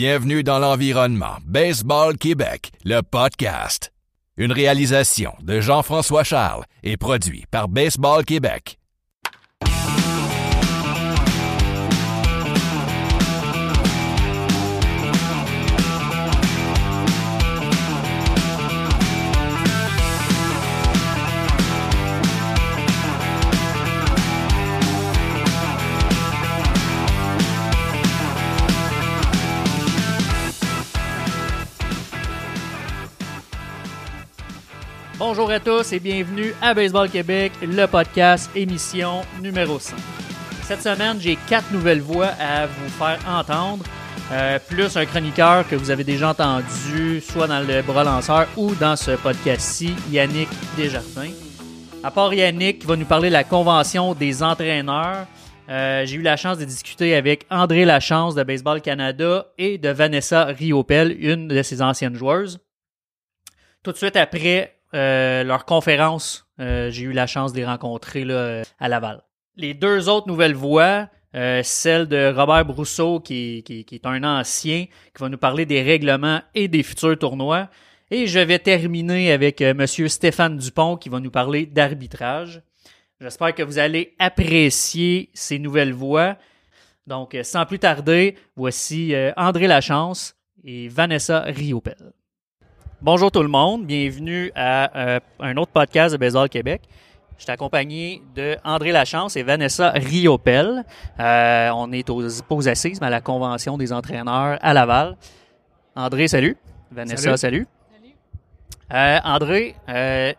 Bienvenue dans l'environnement Baseball Québec, le podcast. Une réalisation de Jean-François Charles et produit par Baseball Québec. Bonjour à tous et bienvenue à Baseball Québec, le podcast émission numéro 5. Cette semaine, j'ai quatre nouvelles voix à vous faire entendre, euh, plus un chroniqueur que vous avez déjà entendu, soit dans le bras lanceur ou dans ce podcast-ci, Yannick Desjardins. À part Yannick qui va nous parler de la convention des entraîneurs, euh, j'ai eu la chance de discuter avec André Lachance de Baseball Canada et de Vanessa Riopel, une de ses anciennes joueuses. Tout de suite après, euh, leur conférence, euh, j'ai eu la chance de les rencontrer là, à Laval. Les deux autres nouvelles voix, euh, celle de Robert Brousseau, qui, qui, qui, est un ancien, qui va nous parler des règlements et des futurs tournois. Et je vais terminer avec euh, Monsieur Stéphane Dupont, qui va nous parler d'arbitrage. J'espère que vous allez apprécier ces nouvelles voix. Donc, sans plus tarder, voici André Lachance et Vanessa Riopel. Bonjour tout le monde, bienvenue à euh, un autre podcast de Baseball Québec. Je suis accompagné de André Lachance et Vanessa Riopel. Euh, on est aux, aux assises, mais à la convention des entraîneurs à Laval. André, salut. Vanessa, salut. salut. Euh, André, euh,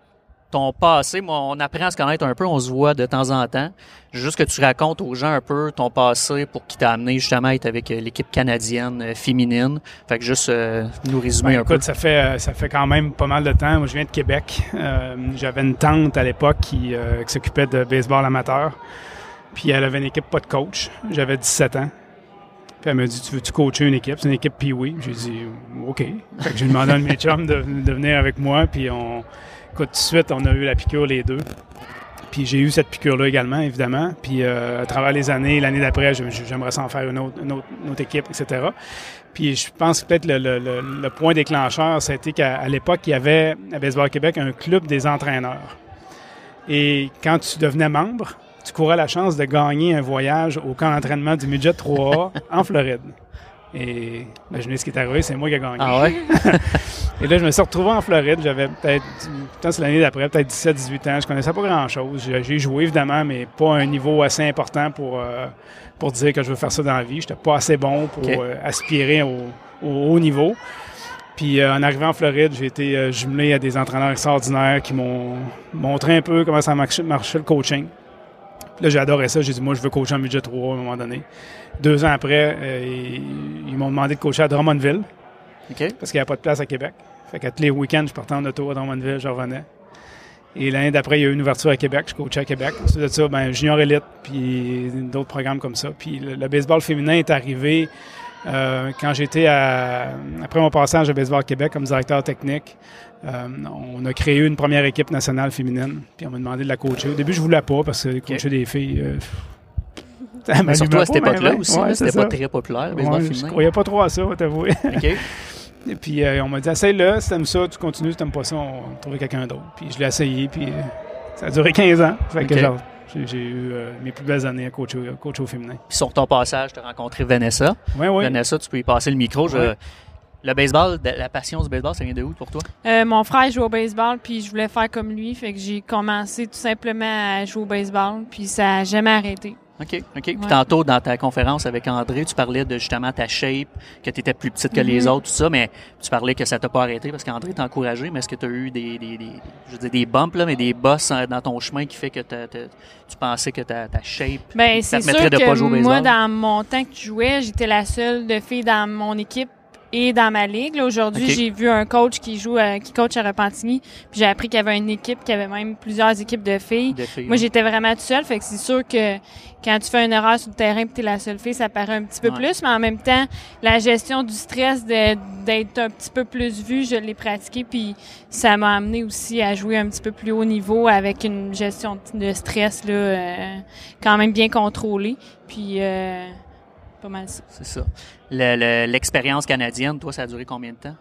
ton passé, moi, on apprend à se connaître un peu, on se voit de temps en temps. Juste que tu racontes aux gens un peu ton passé pour qui t'a amené justement à être avec euh, l'équipe canadienne euh, féminine. Fait que juste euh, nous résumer ben, un écoute, peu. Ça fait, ça fait quand même pas mal de temps. Moi, je viens de Québec. Euh, J'avais une tante à l'époque qui, euh, qui s'occupait de baseball amateur. Puis elle avait une équipe pas de coach. J'avais 17 ans. Puis elle m'a dit, tu veux-tu coacher une équipe? C'est une équipe Pee-Wee. J'ai dit, OK. Fait que j'ai demandé à un de mes chums de, de venir avec moi. Puis on, écoute, tout de suite, on a eu la piqûre les deux. Puis j'ai eu cette piqûre-là également, évidemment. Puis euh, à travers les années, l'année d'après, j'aimerais s'en faire une autre, une, autre, une autre, équipe, etc. Puis je pense que peut-être le, le, le, le, point déclencheur, c'était qu'à l'époque, il y avait à Baseball Québec un club des entraîneurs. Et quand tu devenais membre, tu courais la chance de gagner un voyage au camp d'entraînement du Midget 3A en Floride. Et imaginez ce qui est arrivé, c'est moi qui ai gagné. Ah ouais? et là, je me suis retrouvé en Floride. J'avais peut-être, peut-être c'est l'année d'après, peut-être 17-18 ans. Je connaissais pas grand-chose. J'ai joué, évidemment, mais pas à un niveau assez important pour, euh, pour dire que je veux faire ça dans la vie. J'étais pas assez bon pour euh, aspirer au, au haut niveau. Puis euh, en arrivant en Floride, j'ai été jumelé à des entraîneurs extraordinaires qui m'ont montré un peu comment ça marchait, marchait le coaching. Puis là, j'ai adoré ça. J'ai dit, moi, je veux coacher en budget 3 à un moment donné. Deux ans après, euh, ils, ils m'ont demandé de coacher à Drummondville parce qu'il n'y avait pas de place à Québec. Fait qu'à tous les week-ends, je partais en auto à Drummondville, je revenais. Et l'année d'après, il y a eu une ouverture à Québec. Je coachais à Québec. Ensuite de ça, ben, junior élite, puis d'autres programmes comme ça. Puis le, le baseball féminin est arrivé euh, quand j'étais à... Après mon passage à Baseball Québec comme directeur technique, euh, on a créé une première équipe nationale féminine. Puis on m'a demandé de la coacher. Au début, je voulais pas parce que coacher des filles... Euh, ça Mais surtout à cette époque-là aussi, ouais, c'était pas très populaire, baseball Ouais, je croyais pas trop à ça, t'avouer. Et puis euh, on m'a dit essaye-le, si t'aimes ça, tu continues, si t'aimes pas ça, on va trouver quelqu'un d'autre. Puis je l'ai essayé, puis euh, ça a duré 15 ans. Fait que Ok. genre, j'ai eu euh, mes plus belles années à coacher, à coacher au féminin. Puis sur ton passage, tu as rencontré Vanessa. Oui, oui. Vanessa, tu peux y passer le micro. Je-. Le baseball, la passion du baseball, ça vient de où pour toi? Euh, mon frère joue au baseball, puis je voulais faire comme lui, fait que j'ai commencé tout simplement à jouer au baseball, puis ça a jamais arrêté. OK, OK. Puis Ouais. tantôt, dans ta conférence avec André, tu parlais de justement ta shape, que tu étais plus petite que les Mhm. autres, tout ça, mais tu parlais que ça t'a pas arrêté parce qu'André t'a encouragé, mais est-ce que tu as eu des, des, des- je veux dire, des bumps, là, mais des bosses euh, dans ton chemin qui fait que tu pensais que ta, ta shape Ben, ça c'est te sûr de pas jouer au que moi, dans mon temps que je jouais, j'étais la seule de fille dans mon équipe et dans ma ligue. Là, Aujourd'hui, j'ai vu un coach qui joue, à- qui coach à Repentigny, puis j'ai appris qu'il y avait une équipe, qu'il y avait même plusieurs équipes de filles. de filles? Moi, j'étais vraiment toute seule, fait que c'est sûr que quand tu fais une erreur sur le terrain et tu es la seule fille, ça paraît un petit peu Ouais. plus, mais en même temps, la gestion du stress de- d'être un petit peu plus vue, je l'ai pratiqué, puis ça m'a amené aussi à jouer un petit peu plus haut niveau avec une gestion de stress là, euh, quand même bien contrôlée. Puis euh, pas mal ça. C'est ça. Le- le- L'expérience canadienne, toi, ça a duré combien de temps?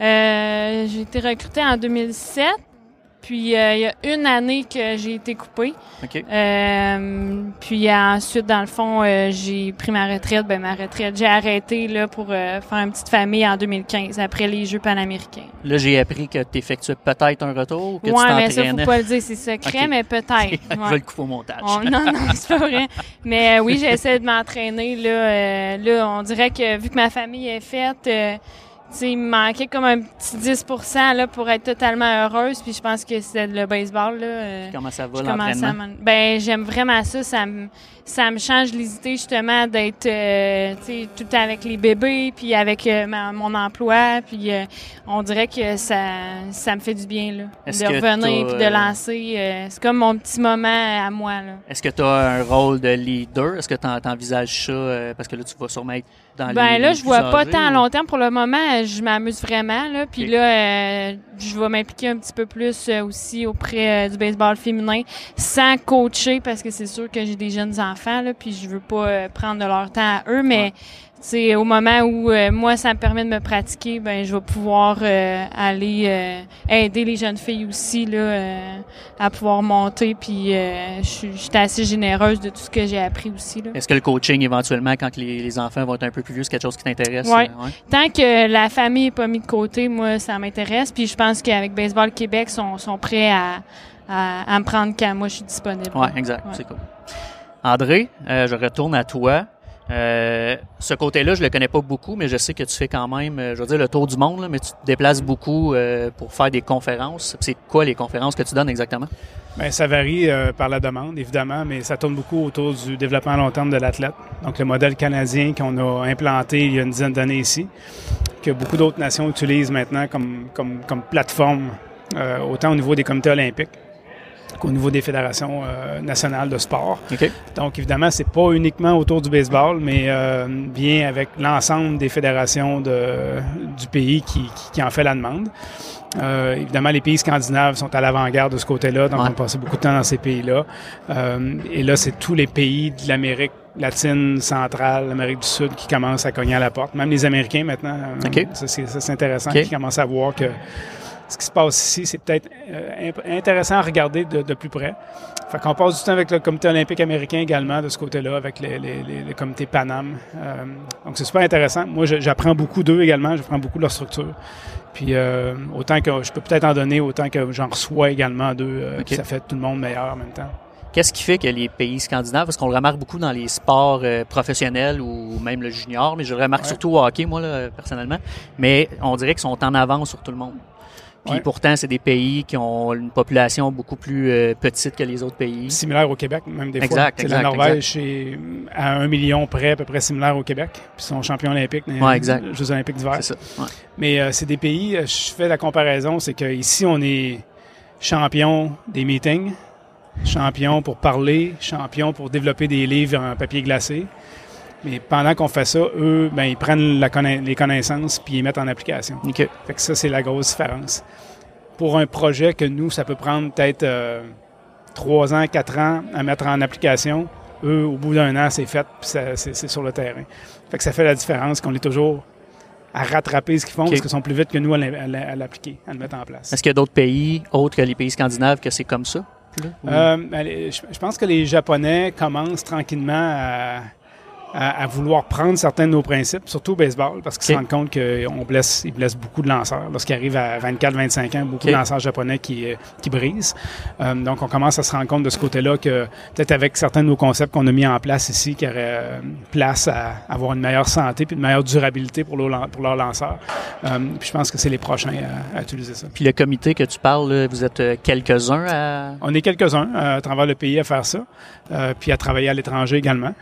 Euh, j'ai été recrutée en 2007. Puis euh, il y a une année que j'ai été coupée. Euh, puis ensuite, dans le fond, euh, j'ai pris ma retraite. Ben ma retraite, j'ai arrêté là pour faire une petite famille en 2015 après les Jeux panaméricains. Là, j'ai appris que tu effectuais peut-être un retour ou que ouais, tu mais ça faut pas le dire, c'est secret, mais peut-être. Je ouais. vais le couper au montage. On- non, non, c'est pas vrai. Mais oui, j'essaie de m'entraîner. Là, là, on dirait que vu que ma famille est faite, il me manquait comme un petit 10 là, pour être totalement heureuse. Puis je pense que c'est le baseball. Là, euh, Comment ça va l'entraînement? m'en- ben j'aime vraiment ça ça me ça me change les idées justement d'être euh, tout le temps avec les bébés puis avec euh, ma- mon emploi puis on dirait que ça ça me fait du bien là de revenir puis de lancer c'est comme mon petit moment à moi Est-ce que tu as un rôle de leader? Est-ce que tu envisages ça? parce que là, tu vas sûrement être dans les Ben là, je vois pas tant ou- long terme pour le moment. Je m'amuse vraiment là. Puis là, euh, je vais m'impliquer un petit peu plus euh, aussi auprès euh, du baseball féminin, sans coacher parce que c'est sûr que j'ai des jeunes enfants là. Puis je veux pas prendre de leur temps à eux, mais Ouais. C'est au moment où euh, moi ça me permet de me pratiquer, ben je vais pouvoir euh, aller euh, aider les jeunes filles aussi là à pouvoir monter. Puis je suis je suis assez généreuse de tout ce que j'ai appris aussi là. Est-ce que le coaching, éventuellement, quand les, les enfants vont être un peu plus vieux, c'est quelque chose qui t'intéresse? Ouais. tant que la famille n'est pas mise de côté, moi, ça m'intéresse. Puis je pense qu'avec Baseball Québec, ils sont, sont prêts à, à, à me prendre quand moi je suis disponible. Ouais, exact. Ouais. C'est cool. André, je retourne à toi. Euh, ce côté-là, je le connais pas beaucoup, mais je sais que tu fais quand même, euh, je veux dire, le tour du monde, mais tu te déplaces beaucoup euh, pour faire des conférences. C'est quoi les conférences que tu donnes exactement? Bien, ça varie par la demande, évidemment, mais ça tourne beaucoup autour du développement à long terme de l'athlète. Donc, le modèle canadien qu'on a implanté il y a une dizaine d'années ici, que beaucoup d'autres nations utilisent maintenant comme, comme, plateforme, autant au niveau des comités olympiques qu'au niveau des fédérations euh, nationales de sport. Donc, évidemment, c'est pas uniquement autour du baseball, mais euh, bien avec l'ensemble des fédérations de, du pays qui, qui, qui en fait la demande. Euh, évidemment, les pays scandinaves sont à l'avant-garde de ce côté-là, donc Ouais. on passe beaucoup de temps dans ces pays-là. Euh, et là, c'est tous les pays de l'Amérique latine, centrale, l'Amérique du Sud qui commencent à cogner à la porte. Même les Américains maintenant. euh, c'est intéressant. Qui commencent à voir que ce qui se passe ici, c'est peut-être euh, intéressant à regarder de, de plus près. Fait qu'on passe du temps avec le comité olympique américain également de ce côté-là, avec les, les, les, le comité Panam. Euh, donc c'est super intéressant. Moi, j'apprends beaucoup d'eux également, j'apprends beaucoup de leur structure. Puis euh, autant que je peux peut-être en donner, autant que j'en reçois également d'eux, ça fait tout le monde meilleur en même temps. Qu'est-ce qui fait que les pays scandinaves, parce qu'on le remarque beaucoup dans les sports euh, professionnels ou même le junior, mais je le remarque Ouais. surtout au hockey, moi, là, personnellement, mais on dirait qu'ils sont en avance sur tout le monde. Puis Ouais. pourtant, c'est des pays qui ont une population beaucoup plus euh, petite que les autres pays. Similaire au Québec, même des Exact, fois. Exact, la Norvège est à un million près, à peu près similaire au Québec. Puis ils sont champions olympiques Ouais, les exact. Jeux olympiques d'hiver. C'est ça. ouais. Mais euh, c'est des pays, euh, je fais la comparaison, c'est qu'ici, on est champion des meetings, champion pour parler, champion pour développer des livres en papier glacé. Mais pendant qu'on fait ça, eux, ben, ils prennent la conna- les connaissances puis ils mettent en application. OK. Fait que ça, c'est la grosse différence. Pour un projet que nous, ça peut prendre peut-être euh, trois ans, quatre ans à mettre en application, eux, au bout d'un an, c'est fait, puis c'est sur le terrain. Fait que ça fait la différence qu'on est toujours à rattraper ce qu'ils font parce qu'ils sont plus vite que nous à l'appliquer, à le mettre en place. Est-ce qu'il y a d'autres pays, autres que les pays scandinaves, que c'est comme ça? là? Ou- Euh, je pense que les Japonais commencent tranquillement à, à- à vouloir prendre certains de nos principes, surtout au baseball, parce qu'ils se rendent compte qu'on blesse, ils blessent beaucoup de lanceurs. Lorsqu'ils arrivent à 24-25 ans, beaucoup de lanceurs japonais qui, euh, qui brisent. Euh, donc, on commence à se rendre compte de ce côté-là que peut-être avec certains de nos concepts qu'on a mis en place ici, qui auraient euh, place à avoir une meilleure santé puis une meilleure durabilité pour, leurs- pour leurs lanceurs. Euh, puis je pense que c'est les prochains à, à utiliser ça. Puis le comité que tu parles, là, vous êtes euh, quelques-uns à... On est quelques-uns à travers le pays à faire ça, euh, puis à travailler à l'étranger également.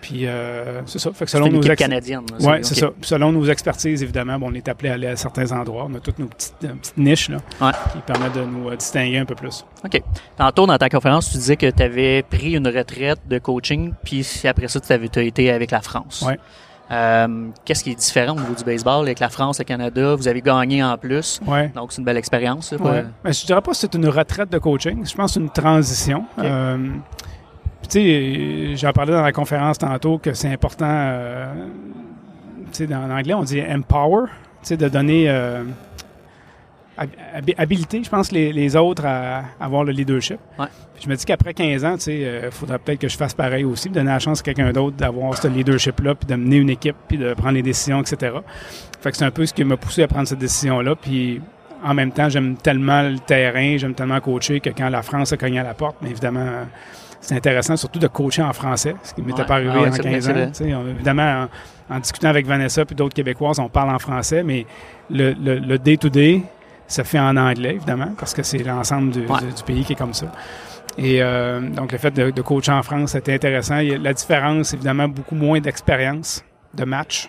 Puis euh, c'est ça. Fait que C'est selon une nos équipe canadienne. c'est ça. Puis selon nos expertises, évidemment, bon, on est appelé à aller à certains endroits. On a toutes nos petites, euh, petites niches là, Ouais. qui permettent de nous euh, distinguer un peu plus. OK. Tantôt, dans ta conférence, tu disais que tu avais pris une retraite de coaching, puis après ça, tu as été avec la France. Qu'est-ce qui est différent au niveau du baseball avec la France, le Canada? Vous avez gagné en plus. Ouais. Donc, c'est une belle expérience. Ouais. Ben, je dirais pas que c'est une retraite de coaching. Je pense que c'est une transition. Euh, Puis tu sais, j'en parlais dans la conférence tantôt que c'est important, euh, tu sais, dans l'anglais, on dit empower, tu sais, de donner euh, hab- habilité, je pense, les, les autres à, avoir le leadership. Ouais. Puis je me dis qu'après 15 ans, tu sais, il faudrait peut-être que je fasse pareil aussi, donner la chance à quelqu'un d'autre d'avoir ce leadership-là, puis de mener une équipe, puis de prendre les décisions, etc. Fait que c'est un peu ce qui m'a poussé à prendre cette décision-là. Puis en même temps, j'aime tellement le terrain, j'aime tellement coacher que quand la France a cogné à la porte, mais évidemment, c'est intéressant surtout de coacher en français, ce qui m'était Ouais. pas arrivé Ah ouais, en c'est vrai, 15 c'est vrai. ans. On- évidemment, en, en discutant avec Vanessa puis d'autres Québécoises, on parle en français, mais le le- le day-to-day se fait en anglais, évidemment, parce que c'est l'ensemble du, Ouais. du- du pays qui est comme ça. Et euh, donc, le fait de, de coacher en France, c'était intéressant. Il y a- La différence, évidemment, beaucoup moins d'expérience de match.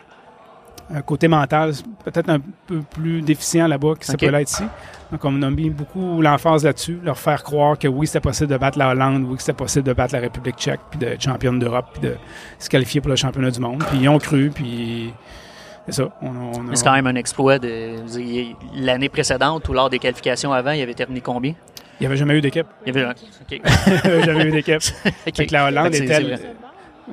Un côté mental, peut-être un peu plus déficient là-bas que ça peut l'être ici. Donc, on a mis beaucoup l'emphase là-dessus, leur faire croire que oui, c'était possible de battre la Hollande, oui, que c'était possible de battre la République tchèque, puis d'être championne d'Europe, puis de se qualifier pour le championnat du monde. Puis ils ont cru, puis c'est ça. On, a- on c'est quand même un exploit de. L'année précédente ou lors des qualifications avant, il avait terminé combien? Il n'y avait jamais eu d'équipe. Il avait n'y avait jamais eu d'équipe. OK. Fait que la Hollande c'est était, vrai.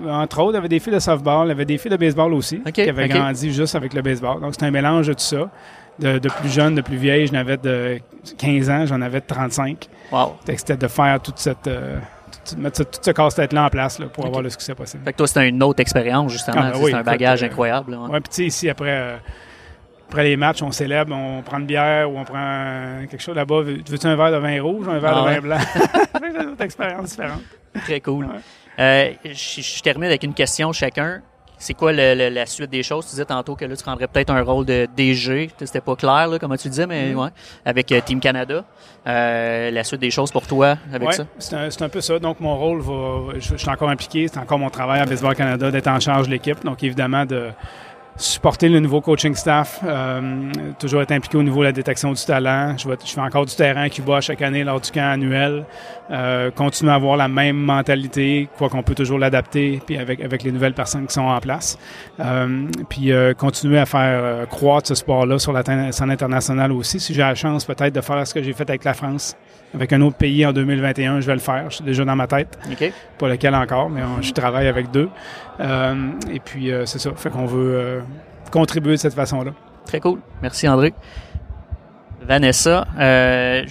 Entre autres, il y avait des filles de softball, il y avait des filles de baseball aussi, qui avaient grandi juste avec le baseball. Donc, c'est un mélange de tout ça. De, de plus jeune, de plus vieille, j'en avais de 15 ans, j'en avais de 35. Wow. C'était de faire toute cette, euh, toute- mettre tout ce casse-tête-là en place là, pour avoir le succès possible. Fait que toi, c'était une autre expérience, justement. Ah, ben C'est oui, un écoute, bagage euh, incroyable. là, ouais. Puis tu sais, ici, après, euh, après les matchs, on célèbre, on prend une bière ou on prend quelque chose là-bas. Veux- Veux-tu un verre de vin rouge ou un verre Ah de ouais. vin blanc? C'est une autre expérience différente. Très cool. Ouais. Euh, je, je termine avec une question chacun. C'est quoi le- le- la suite des choses? Tu disais tantôt que là, tu prendrais peut-être un rôle de DG. C'était pas clair, là, comment tu disais, mais Mm. ouais. Avec euh, Team Canada. Euh, la suite des choses pour toi avec Ouais, ça? c'est un, c'est un peu ça. Donc, mon rôle va. Je, je suis encore impliqué. C'est encore mon travail à Baseball Canada d'être en charge de l'équipe. Donc, évidemment, de supporter le nouveau coaching staff, euh, toujours être impliqué au niveau de la détection du talent. Je, vais- je fais encore du terrain à Cuba chaque année lors du camp annuel. Euh, continuer à avoir la même mentalité, quoi qu'on peut toujours l'adapter, puis avec, avec les nouvelles personnes qui sont en place. Euh, puis euh, continuer à faire euh, croître ce sport-là sur la scène internationale aussi. Si j'ai la chance peut-être de faire ce que j'ai fait avec la France, avec un autre pays en 2021, je vais le faire. Je suis déjà dans ma tête, OK. pas lequel encore, mais on- je travaille avec deux. Euh, et puis euh, c'est ça, fait qu'on veut euh, contribuer de cette façon-là. Très cool. Merci, André. Vanessa, euh,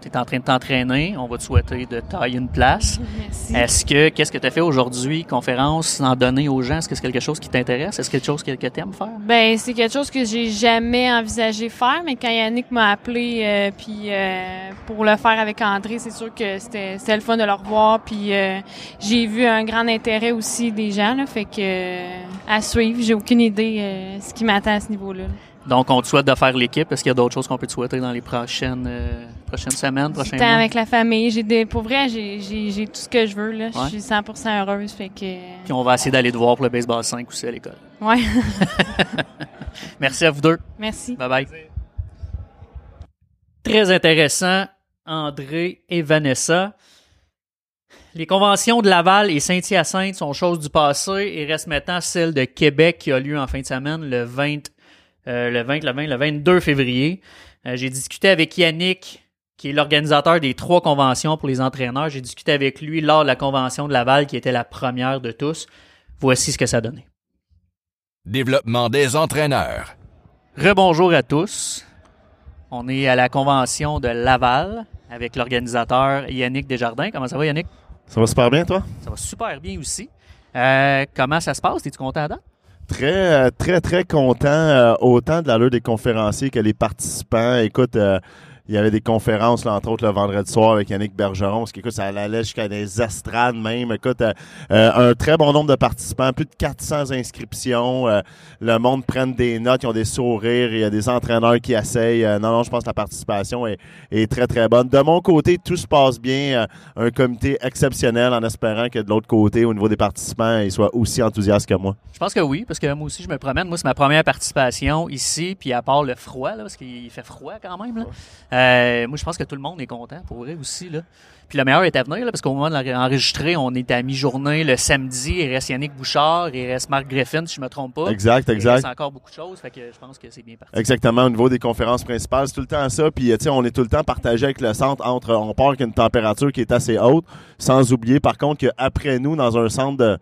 tu es en train de t'entraîner. On va te souhaiter de tailler une place. Merci. Est-ce que, qu'est-ce que tu as fait aujourd'hui, conférence, en donner aux gens? Est-ce que c'est quelque chose qui t'intéresse? Est-ce que c'est quelque chose que, que tu aimes faire? Ben, c'est quelque chose que j'ai jamais envisagé faire, mais quand Yannick m'a appelé euh, puis euh, pour le faire avec André, c'est sûr que c'était c'était le fun de le revoir. Puis euh, j'ai vu un grand intérêt aussi des gens, là, fait que euh, à suivre. J'ai aucune idée euh, ce qui m'attend à ce niveau-là. Donc, on te souhaite de faire l'équipe. Est-ce qu'il y a d'autres choses qu'on peut te souhaiter dans les prochaines, euh, prochaines semaines, prochains mois? avec la famille. J'ai des, pour vrai, j'ai j'ai j'ai tout ce que je veux là. Ouais. Je suis 100% heureuse, fait que Puis on va essayer d'aller te voir pour le baseball 5 aussi à l'école. ouais. Merci à vous deux. Merci. Bye bye. Très intéressant, André et Vanessa. Les conventions de Laval et Saint-Hyacinthe sont choses du passé et reste maintenant celle de Québec qui a lieu en fin de semaine le 20, euh, le 20, le 20, le 22 février. Euh, J'ai discuté avec Yannick, qui est l'organisateur des trois conventions pour les entraîneurs. J'ai discuté avec lui lors de la convention de Laval qui était la première de tous. Voici ce que ça donnait. Développement des entraîneurs. Rebonjour à tous. On est à la convention de Laval avec l'organisateur Yannick Desjardins. Comment ça va, Yannick? Ça va super bien, toi? Ça va super bien aussi. Euh, comment ça se passe? Es-tu content, Dan? Très, euh, très, très content, euh, autant de l'allure des conférenciers que les participants. Écoute, euh, il y avait des conférences, entre autres, le vendredi soir avec Yannick Bergeron, ce qui, écoute, ça allait jusqu'à des estrades même. Écoute, euh, euh, un très bon nombre de participants, plus de 400 inscriptions. euh, le monde prenne des notes, ils ont des sourires, il y a des entraîneurs qui essayent. Non, non, je pense que la participation est, est très, très bonne. De mon côté, tout se passe bien. Un comité exceptionnel en espérant que de l'autre côté, au niveau des participants, ils soient aussi enthousiastes que moi. Je pense que oui, parce que moi aussi, je me promène. Moi, c'est ma première participation ici, puis à part le froid, parce qu'il fait froid quand même. Euh, moi, je pense que tout le monde est content, pour vrai aussi. Là. Puis le meilleur est à venir, là, parce qu'au moment de l'enregistrer, on est à mi-journée le samedi. Il reste Yannick Bouchard, il reste Marc Griffin, si je me trompe pas. Exact, Il exact. reste encore beaucoup de choses, fait que je pense que c'est bien parti. Exactement, au niveau des conférences principales, c'est tout le temps ça. Puis, tu sais, on est tout le temps partagé avec le centre entre, on part avec une température qui est assez haute, sans oublier, par contre, qu'après nous, dans un centre de,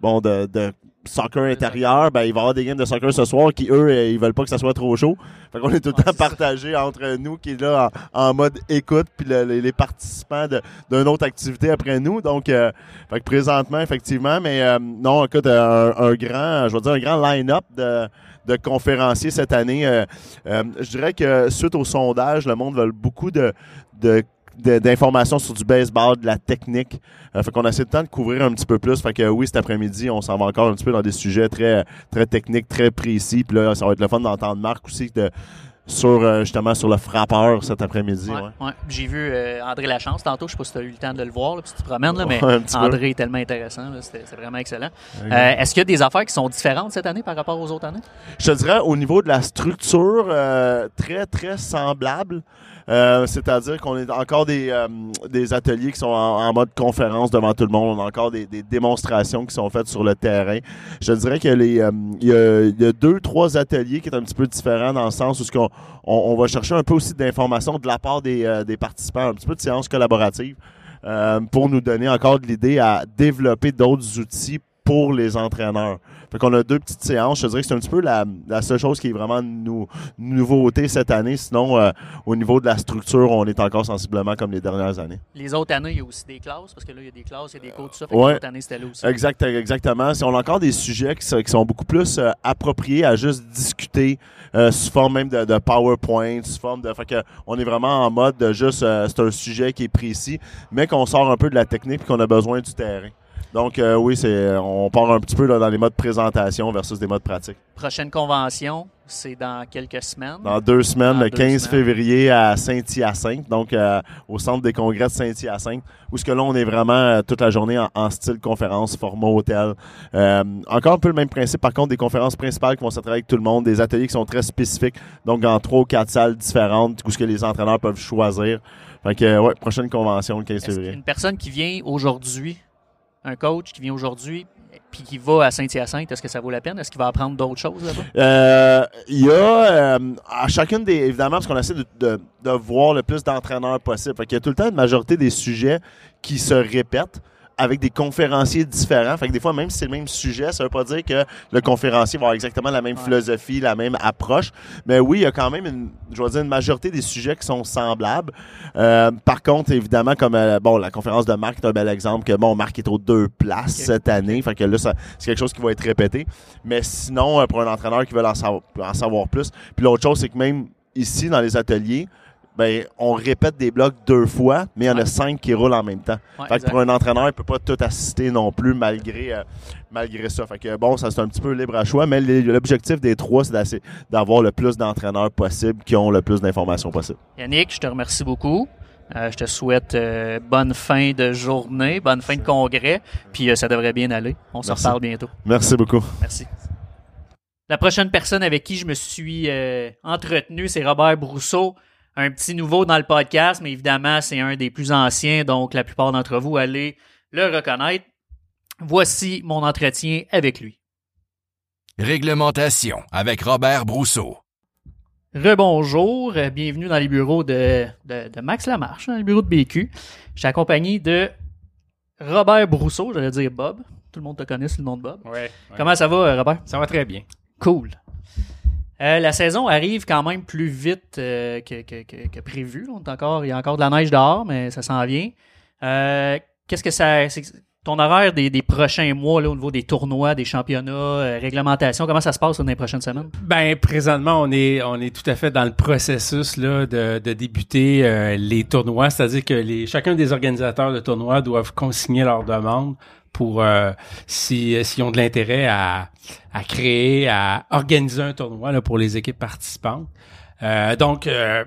bon, de, de soccer intérieur, ben, il va y avoir des games de soccer ce soir qui, eux, euh, ils veulent pas que ça soit trop chaud. Fait qu'on est tout le temps partagé entre nous qui est là en, en mode écoute, puis le- les, les participants d'une autre activité après nous. Donc, euh, fait que présentement, effectivement, mais euh, non, écoute, un, un grand, je veux dire, un grand line-up de, de conférenciers cette année. Euh, euh, je dirais que suite au sondage, le monde veut beaucoup de de- d'informations sur du baseball, de la technique. Euh, fait qu'on a assez de temps de couvrir un petit peu plus. Fait que euh, oui, cet après-midi, on s'en va encore un petit peu dans des sujets très très techniques, très précis. Puis là, ça va être le fun d'entendre Marc aussi de, sur euh, justement sur le frappeur cet après-midi. Ouais, ouais. ouais. J'ai vu euh, André Lachance tantôt, je sais pas si tu as eu le temps de le voir, là, puis tu te promènes, là, mais peu. André est tellement intéressant, c'était vraiment excellent. Euh, Est-ce qu'il y a des affaires qui sont différentes cette année par rapport aux autres années? Je te dirais, au niveau de la structure, très, très semblable. Euh, C'est-à-dire qu'on est encore des, euh, des ateliers qui sont en, mode conférence devant tout le monde. On a encore des, démonstrations qui sont faites sur le terrain. Je dirais qu'il euh, y, a, deux, trois ateliers qui est un petit peu différents dans le sens où ce on, va chercher un peu aussi d'informations de la part des, euh, des participants, un petit peu de séances collaboratives pour nous donner encore de l'idée à développer d'autres outils pour les entraîneurs. Fait qu'on a deux petites séances. Je te dirais que c'est un petit peu la, la seule chose qui est vraiment nou, nouveauté cette année. Sinon, euh, au niveau de la structure, on est encore sensiblement comme les dernières années. Les autres années, il y a aussi des classes, parce que là, il y a des classes, il y a des cours, tout ça. Fait que les autres années, c'était là aussi. Exact, exactement. Si on a encore des sujets qui sont, qui sont beaucoup plus euh, appropriés à juste discuter euh, sous forme même de, de PowerPoint, sous forme de. Fait que on est vraiment en mode de juste c'est un sujet qui est précis, mais qu'on sort un peu de la technique et qu'on a besoin du terrain. Donc euh, oui, c'est on part un petit peu là, dans les modes présentation versus des modes pratiques. Prochaine convention, c'est dans quelques semaines. Dans deux semaines, Dans le deux 15 semaines. février à Saint-Hyacinthe, donc euh, au centre des congrès de Saint-Hyacinthe, où ce que là, on est vraiment euh, toute la journée en, en style conférence, format hôtel. Euh, encore un peu le même principe, par contre, des conférences principales qui vont se travailler avec tout le monde, des ateliers qui sont très spécifiques, donc dans trois ou quatre salles différentes, où ce que les entraîneurs peuvent choisir. Fait que, ouais, prochaine convention le 15 Est-ce février. qu'une personne qui vient aujourd'hui, un coach qui vient aujourd'hui, puis qui va à Saint-Hyacinthe, est-ce que ça vaut la peine? Est-ce qu'il va apprendre d'autres choses là-bas? Euh, Il y a euh, à chacune des évidemment parce qu'on essaie de, de, voir le plus d'entraîneurs possible. Fait qu'il y a tout le temps une majorité des sujets qui se répètent avec des conférenciers différents. Fait que des fois, même si c'est le même sujet, ça veut pas dire que le conférencier va avoir exactement la même Ouais. philosophie, la même approche. Mais oui, il y a quand même une, je vais dire, une majorité des sujets qui sont semblables. Euh, par contre, évidemment, comme euh, bon, la conférence de Marc est un bel exemple que bon, Marc est aux deux places cette année. Fait que là, c'est quelque chose qui va être répété. Mais sinon, euh, pour un entraîneur qui veut en savoir, en savoir plus. Puis l'autre chose, c'est que même ici, dans les ateliers, ben, on répète des blocs deux fois, mais il y en a cinq qui roulent en même temps. Ouais, fait que exact. pour un entraîneur, il peut pas tout assister non plus malgré, euh, malgré ça. Fait que bon, ça c'est un petit peu libre à choix, mais l'objectif des trois, c'est d'avoir le plus d'entraîneurs possible qui ont le plus d'informations possible. Yannick, je te remercie beaucoup. Euh, je te souhaite euh, bonne fin de journée, bonne fin de congrès, puis ça devrait bien aller. On se reparle bientôt. Merci beaucoup. Merci. La prochaine personne avec qui je me suis entretenu, c'est Robert Brousseau. Un petit nouveau dans le podcast, mais évidemment, c'est un des plus anciens, donc la plupart d'entre vous allez le reconnaître. Voici mon entretien avec lui. Réglementation avec Robert Brousseau. Rebonjour, bienvenue dans les bureaux de, de, de Max Lamarche, dans les bureaux de BQ. Je suis accompagné de Robert Brousseau, j'allais dire Bob. Tout le monde te connaît sous le nom de Bob. Ouais. Comment ça va, Robert? Ça va très bien. Cool. Euh, la saison arrive quand même plus vite euh, que, que- prévu. Encore, il y a encore de la neige dehors, mais ça s'en vient. Euh, Qu'est-ce que ça. Ton horaire des, des prochains mois là, au niveau des tournois, des championnats, réglementation, comment ça se passe dans les prochaines semaines? Ben présentement, on est on est tout à fait dans le processus là de, de débuter les tournois, c'est-à-dire que les chacun des organisateurs de tournois doivent consigner leur demande pour euh, si s'ils ont de l'intérêt à à créer, à organiser un tournoi là, pour les équipes participantes. Euh, donc euh,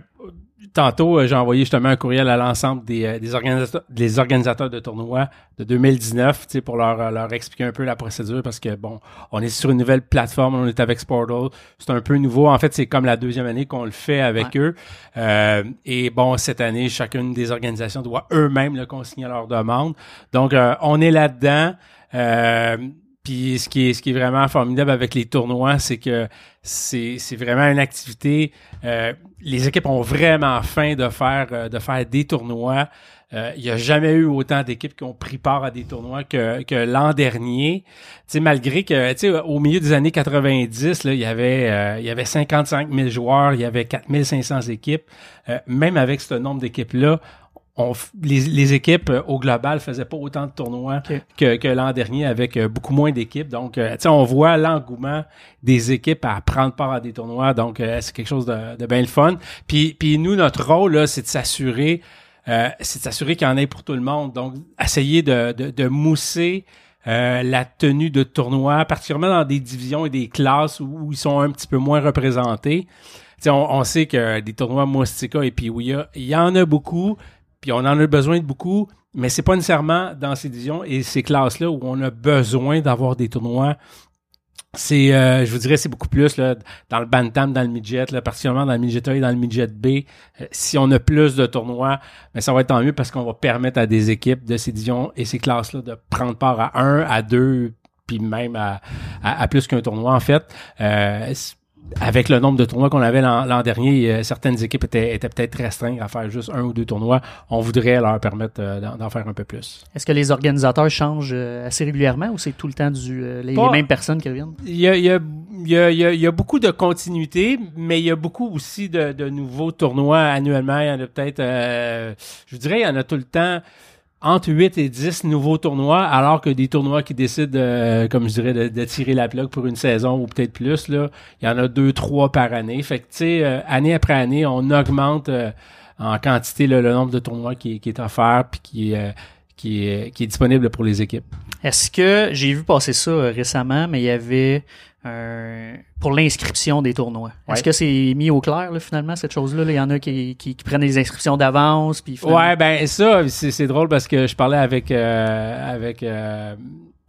tantôt, euh, j'ai envoyé justement un courriel à l'ensemble des, euh, des, organisateurs, des organisateurs de tournois de 2019 tu sais, pour leur, euh, leur expliquer un peu la procédure parce que, bon, on est sur une nouvelle plateforme, on est avec Sportal. C'est un peu nouveau. En fait, c'est comme la deuxième année qu'on le fait avec eux. Euh, et bon, cette année, chacune des organisations doit eux-mêmes le consigner à leur demande. Donc, on est là-dedans. Euh, puis ce qui est ce qui est vraiment formidable avec les tournois, c'est que c'est vraiment une activité. Euh, les équipes ont vraiment faim de faire euh, des tournois. Euh, il n'y a jamais eu autant d'équipes qui ont pris part à des tournois que, l'an dernier. Tu sais, malgré que, au milieu des années 90, là, il y avait, avait 55 000 joueurs, il y avait 4500 équipes. même avec ce nombre d'équipes-là, les, équipes euh, au global faisaient pas autant de tournois que, l'an dernier avec euh, beaucoup moins d'équipes. Donc, euh, on voit l'engouement des équipes à prendre part à des tournois. Donc, c'est quelque chose de, bien le fun. Puis, puis nous, notre rôle, là, c'est de s'assurer, c'est de s'assurer qu'il y en ait pour tout le monde. Donc, essayer de, de, mousser la tenue de tournois, particulièrement dans des divisions et des classes où, ils sont un petit peu moins représentés. On, on, sait que des tournois Moustika et oui, il y en a beaucoup, puis on en a besoin de beaucoup, mais c'est pas nécessairement dans ces divisions et ces classes-là où on a besoin d'avoir des tournois. C'est, euh, je vous dirais, c'est beaucoup plus là, dans le bantam, dans le midget, là, particulièrement dans le midget A et dans le midget B. Euh, si on a plus de tournois, mais ça va être tant mieux parce qu'on va permettre à des équipes de ces divisions et ces classes-là de prendre part à un, à deux, puis même à, à, plus qu'un tournoi en fait. Euh, avec le nombre de tournois qu'on avait l'an dernier, euh, certaines équipes étaient, étaient peut-être restreintes à faire juste un ou deux tournois. On voudrait leur permettre euh, d'en faire un peu plus. Est-ce que les organisateurs changent euh, assez régulièrement ou c'est tout le temps du, les, mêmes personnes qui reviennent? Il y a, y, a, y, a, y a, beaucoup de continuité, mais il y a beaucoup aussi de, de nouveaux tournois annuellement. Il y en a peut-être, je dirais, il y en a tout le temps entre 8 et 10 nouveaux tournois, alors que des tournois qui décident, comme je dirais, de, tirer la plaque pour une saison ou peut-être plus, là, il y en a deux, trois par année. Fait que, tu sais, euh, année après année, on augmente euh, en quantité le nombre de tournois qui, qui est offert puis qui, euh, qui, qui est disponible pour les équipes. Est-ce que, j'ai vu passer ça récemment, mais il y avait euh, pour l'inscription des tournois. Est-ce que c'est mis au clair là, finalement cette chose-là? Il y en a qui, qui, prennent des inscriptions d'avance. Puis ouais, ben ça, c'est drôle parce que je parlais avec euh, avec euh,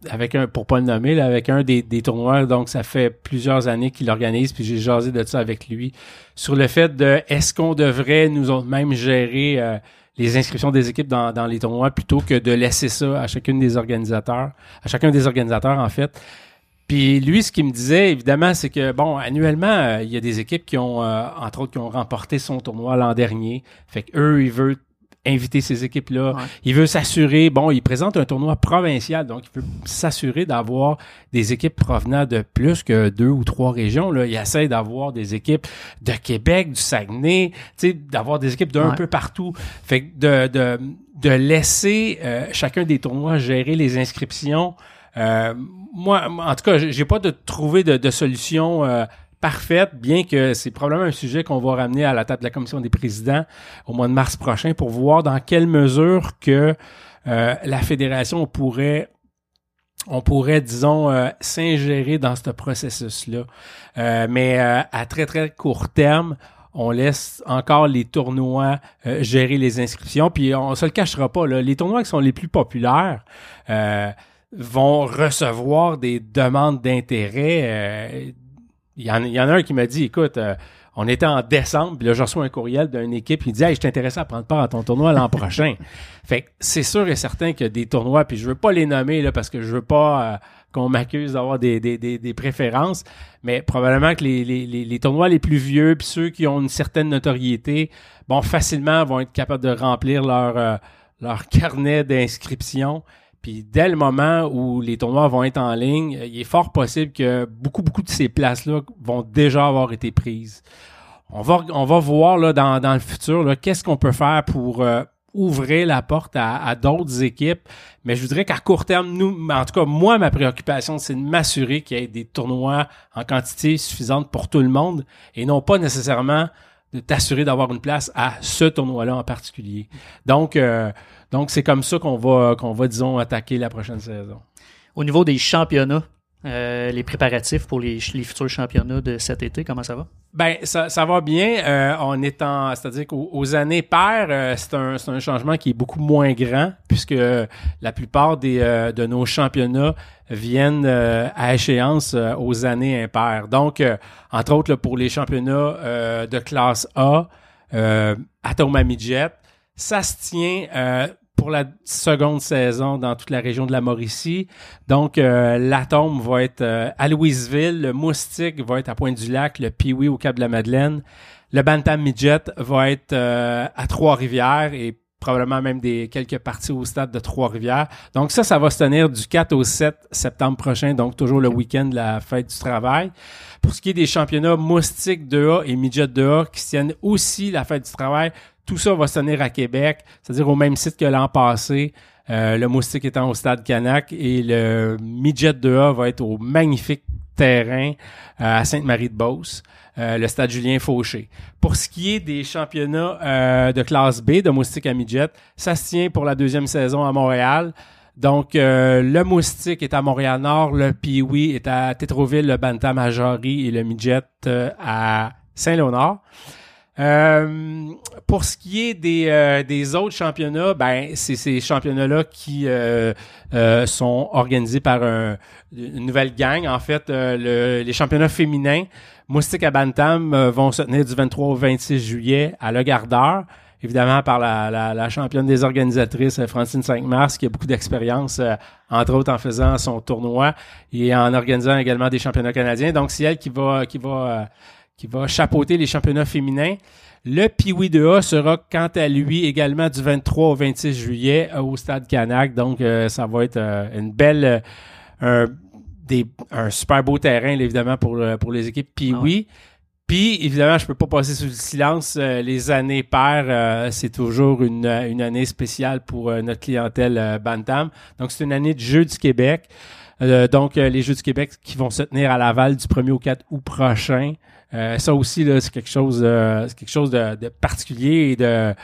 avec un pour pas le nommer, là, avec un des, des tournois. Donc ça fait plusieurs années qu'il organise, puis j'ai jasé de ça avec lui sur le fait de est-ce qu'on devrait nous autres même gérer les inscriptions des équipes dans, dans les tournois plutôt que de laisser ça à chacune des organisateurs, à chacun des organisateurs en fait? Puis lui, ce qu'il me disait, évidemment, c'est que, bon, annuellement, euh, il y a des équipes qui ont, euh, entre autres, qui ont remporté son tournoi l'an dernier. Fait qu'eux, ils veulent inviter ces équipes-là. Il veut s'assurer, bon, il présente un tournoi provincial, donc il veut s'assurer d'avoir des équipes provenant de plus que deux ou trois régions. Là. Il essaie d'avoir des équipes de Québec, du Saguenay, d'avoir des équipes d'un peu partout. Fait que de, de, de laisser euh, chacun des tournois gérer les inscriptions euh, moi, en tout cas, j'ai pas de trouver de, solution euh, parfaite, bien que c'est probablement un sujet qu'on va ramener à la table de la commission des présidents au mois de mars prochain pour voir dans quelle mesure que euh, la fédération pourrait on pourrait, disons, s'ingérer dans ce processus-là. mais à très, très court terme, on laisse encore les tournois gérer les inscriptions. Puis on se le cachera pas, là, les tournois qui sont les plus populaires, vont recevoir des demandes d'intérêt. Euh, il y, en, y en a un qui m'a dit, écoute, euh, on était en décembre, puis là, je reçois un courriel d'une équipe, il dit Hey, je t'intéresse à prendre part à ton tournoi l'an prochain. Fait que c'est sûr et certain que des tournois, puis je veux pas les nommer là, parce que je veux pas euh, qu'on m'accuse d'avoir des, des, des, des, préférences, mais probablement que les, les, les, tournois les plus vieux, puis ceux qui ont une certaine notoriété, bon, facilement vont être capables de remplir leur, leur carnet d'inscription puis dès le moment où les tournois vont être en ligne, il est fort possible que beaucoup, beaucoup de ces places-là vont déjà avoir été prises. On va, on va voir là, dans, dans le futur qu'est-ce qu'on peut faire pour euh, ouvrir la porte à, d'autres équipes. Mais je voudrais qu'à court terme, nous, en tout cas, moi, ma préoccupation, c'est de m'assurer qu'il y ait des tournois en quantité suffisante pour tout le monde et non pas nécessairement de t'assurer d'avoir une place à ce tournoi-là en particulier. Donc, euh, donc c'est comme ça qu'on va, qu'on va, disons, attaquer la prochaine saison. Au niveau des championnats, Euh, les préparatifs pour les, les futurs championnats de cet été, comment ça va? Ben, ça, ça va bien. Euh, on est en, c'est-à-dire qu'aux aux années paires, euh, c'est un, c'est un changement qui est beaucoup moins grand puisque la plupart des, de nos championnats viennent à échéance aux années impaires. Donc, entre autres, là, pour les championnats de classe A, euh, Atoma Midget, ça se tient pour la seconde saison dans toute la région de la Mauricie. Donc, euh, l'Atome va être euh, à Louisville, le Moustique va être à Pointe-du-Lac, le Pee-Wee au Cap-de-la-Madeleine, le Bantam Midget va être euh, à Trois-Rivières et probablement même des quelques parties au stade de Trois-Rivières. Donc ça, ça va se tenir du 4 au 7 septembre prochain, donc toujours le week-end de la fête du travail. Pour ce qui est des championnats Moustique 2A et Midget 2A qui tiennent aussi la fête du travail, tout ça va se à Québec, c'est-à-dire au même site que l'an passé. Euh, le Moustique étant au stade Canac et le Midget 2A va être au magnifique terrain euh, à Sainte-Marie-de-Beauce, euh, le stade Julien Fauché. Pour ce qui est des championnats de classe B de Moustique à Midget, ça se tient pour la deuxième saison à Montréal. Donc, le Moustique est à Montréal-Nord, le Pee-Wee est à Tétroville, le Bantam à Jarry et le Midget à Saint-Léonard. Euh, pour ce qui est des, euh, des autres championnats, ben c'est ces championnats-là qui euh, euh, sont organisés par un- une nouvelle gang. En fait, euh, le- les championnats féminins, Moustique à Bantam, vont se tenir du 23 au 26 juillet à Le Gardeur. Évidemment, par la, la, la championne des organisatrices, Francine 5 mars, qui a beaucoup d'expérience, euh, entre autres en faisant son tournoi et en organisant également des championnats canadiens. Donc, c'est elle qui va, qui va qui va chapeauter les championnats féminins. Le Pee-Wee 2A sera quant à lui également du 23 au 26 juillet euh, au Stade Canac. Donc, euh, ça va être euh, une belle, un, des, un super beau terrain, là, évidemment, pour, pour les équipes Pee-Wee. Puis, évidemment, je peux pas passer sous le silence. les années paires, c'est toujours une, une année spéciale pour notre clientèle Bantam. Donc, c'est une année de Jeux du Québec. Euh, donc, euh, les Jeux du Québec qui vont se tenir à Laval du 1er au 4 août prochain. Euh, ça aussi, là, c'est quelque chose, euh, de, particulier et de,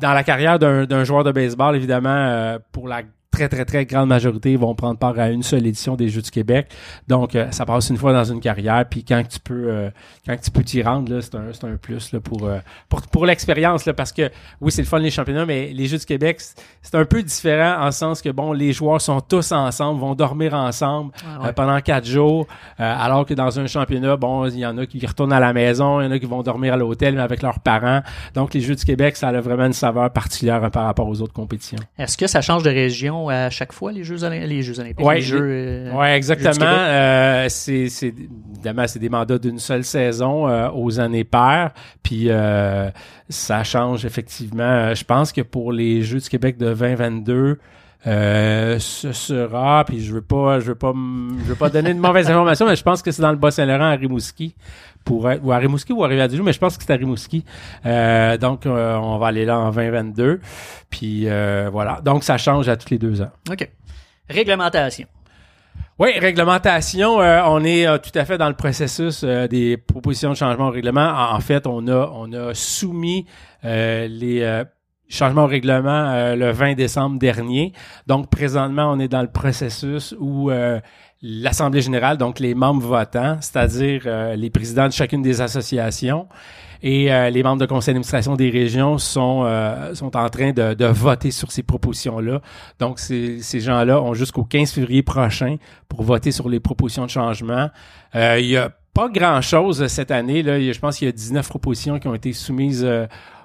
dans la carrière d'un d'un joueur de baseball, évidemment, euh, pour la très, très, très grande majorité vont prendre part à une seule édition des Jeux du Québec. Donc, euh, ça passe une fois dans une carrière. Puis quand tu peux euh, quand tu peux t'y rendre, c'est un, un plus là, pour, euh, pour, pour l'expérience. Parce que oui, c'est le fun les championnats, mais les Jeux du Québec, c'est- un peu différent en sens que bon, les joueurs sont tous ensemble, vont dormir ensemble Ah ouais. pendant quatre jours. alors que dans un championnat, bon, il y en a qui retournent à la maison, il y en a qui vont dormir à l'hôtel, mais avec leurs parents. Donc, les Jeux du Québec, ça a vraiment une saveur particulière hein, par rapport aux autres compétitions. Est-ce que ça change de région à chaque fois, les Jeux, les Jeux Olympiques? Les Jeux, euh, Ouais, du exactement. Euh, c'est, évidemment c'est des mandats d'une seule saison euh, aux années paires. Puis euh, ça change effectivement. Euh, Je pense que pour les Jeux du Québec de 2022. Euh, ce sera, puis je veux pas, je veux pas, je veux pas donner de mauvaises informations, mais je pense que c'est dans le Bas-Saint-Laurent à Rimouski, pour être, ou à Rimouski ou à Rivière-du-Loup, mais je pense que c'est à Rimouski. Euh, donc euh, on va aller là en 2022, puis euh, voilà. Donc ça change à tous les deux ans. OK. Réglementation. Oui, réglementation, euh, on est euh, tout à fait dans le processus euh, des propositions de changement au règlement. En, en fait, on a, on a soumis euh, les changements au règlement euh, le 20 décembre dernier. Donc, présentement, on est dans le processus où euh, l'Assemblée générale, donc les membres votants, c'est-à-dire euh, les présidents de chacune des associations, et euh, les membres de conseil d'administration des régions sont, euh, sont en train de, de voter sur ces propositions-là. Donc, ces, ces gens-là ont jusqu'au 15 février prochain pour voter sur les propositions de changement. Euh, il y a pas grand-chose cette année. Là. Je pense qu'il y a 19 propositions qui ont été soumises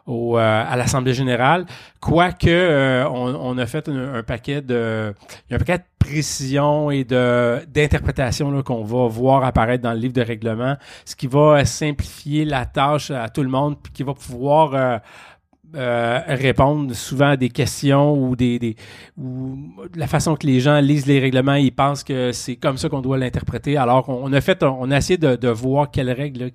au, euh, à l'Assemblée générale. Quoique, euh, on, on a fait un, paquet de... Un paquet de précisions et de d'interprétations là, qu'on va voir apparaître dans le livre de règlement, ce qui va euh, simplifier la tâche à tout le monde, puis qui va pouvoir... euh, euh, répondre souvent à des questions ou des, des ou la façon que les gens lisent les règlements, ils pensent que c'est comme ça qu'on doit l'interpréter. Alors on, on a fait, on a essayé de, de voir quelles règles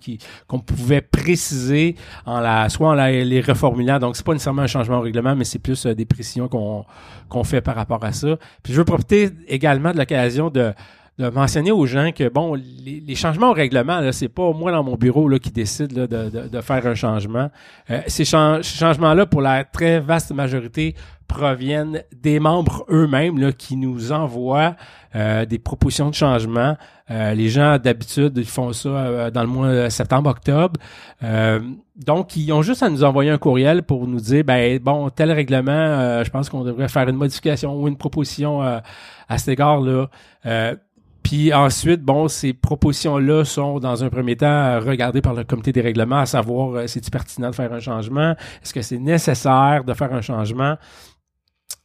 qu'on pouvait préciser en la, soit en la- les reformulant. Donc c'est pas nécessairement un changement au règlement, mais c'est plus euh, des précisions qu'on qu'on fait par rapport à ça. Puis je veux profiter également de l'occasion de de mentionner aux gens que, bon, les, les changements au règlement, là, c'est pas moi dans mon bureau là, qui décide là, de, de, de faire un changement. Euh, ces, chan- ces changements-là, pour la très vaste majorité, proviennent des membres eux-mêmes qui nous envoient euh, des propositions de changement. Euh, les gens, d'habitude, ils font ça euh, dans le mois de septembre-octobre. Euh, donc, ils ont juste à nous envoyer un courriel pour nous dire, ben bon, tel règlement, euh, je pense qu'on devrait faire une modification ou une proposition euh, à cet égard-là. Puis ensuite, bon, ces propositions-là sont, dans un premier temps, regardées par le comité des règlements, à savoir, euh, c'est-il pertinent de faire un changement? Est-ce que c'est nécessaire de faire un changement?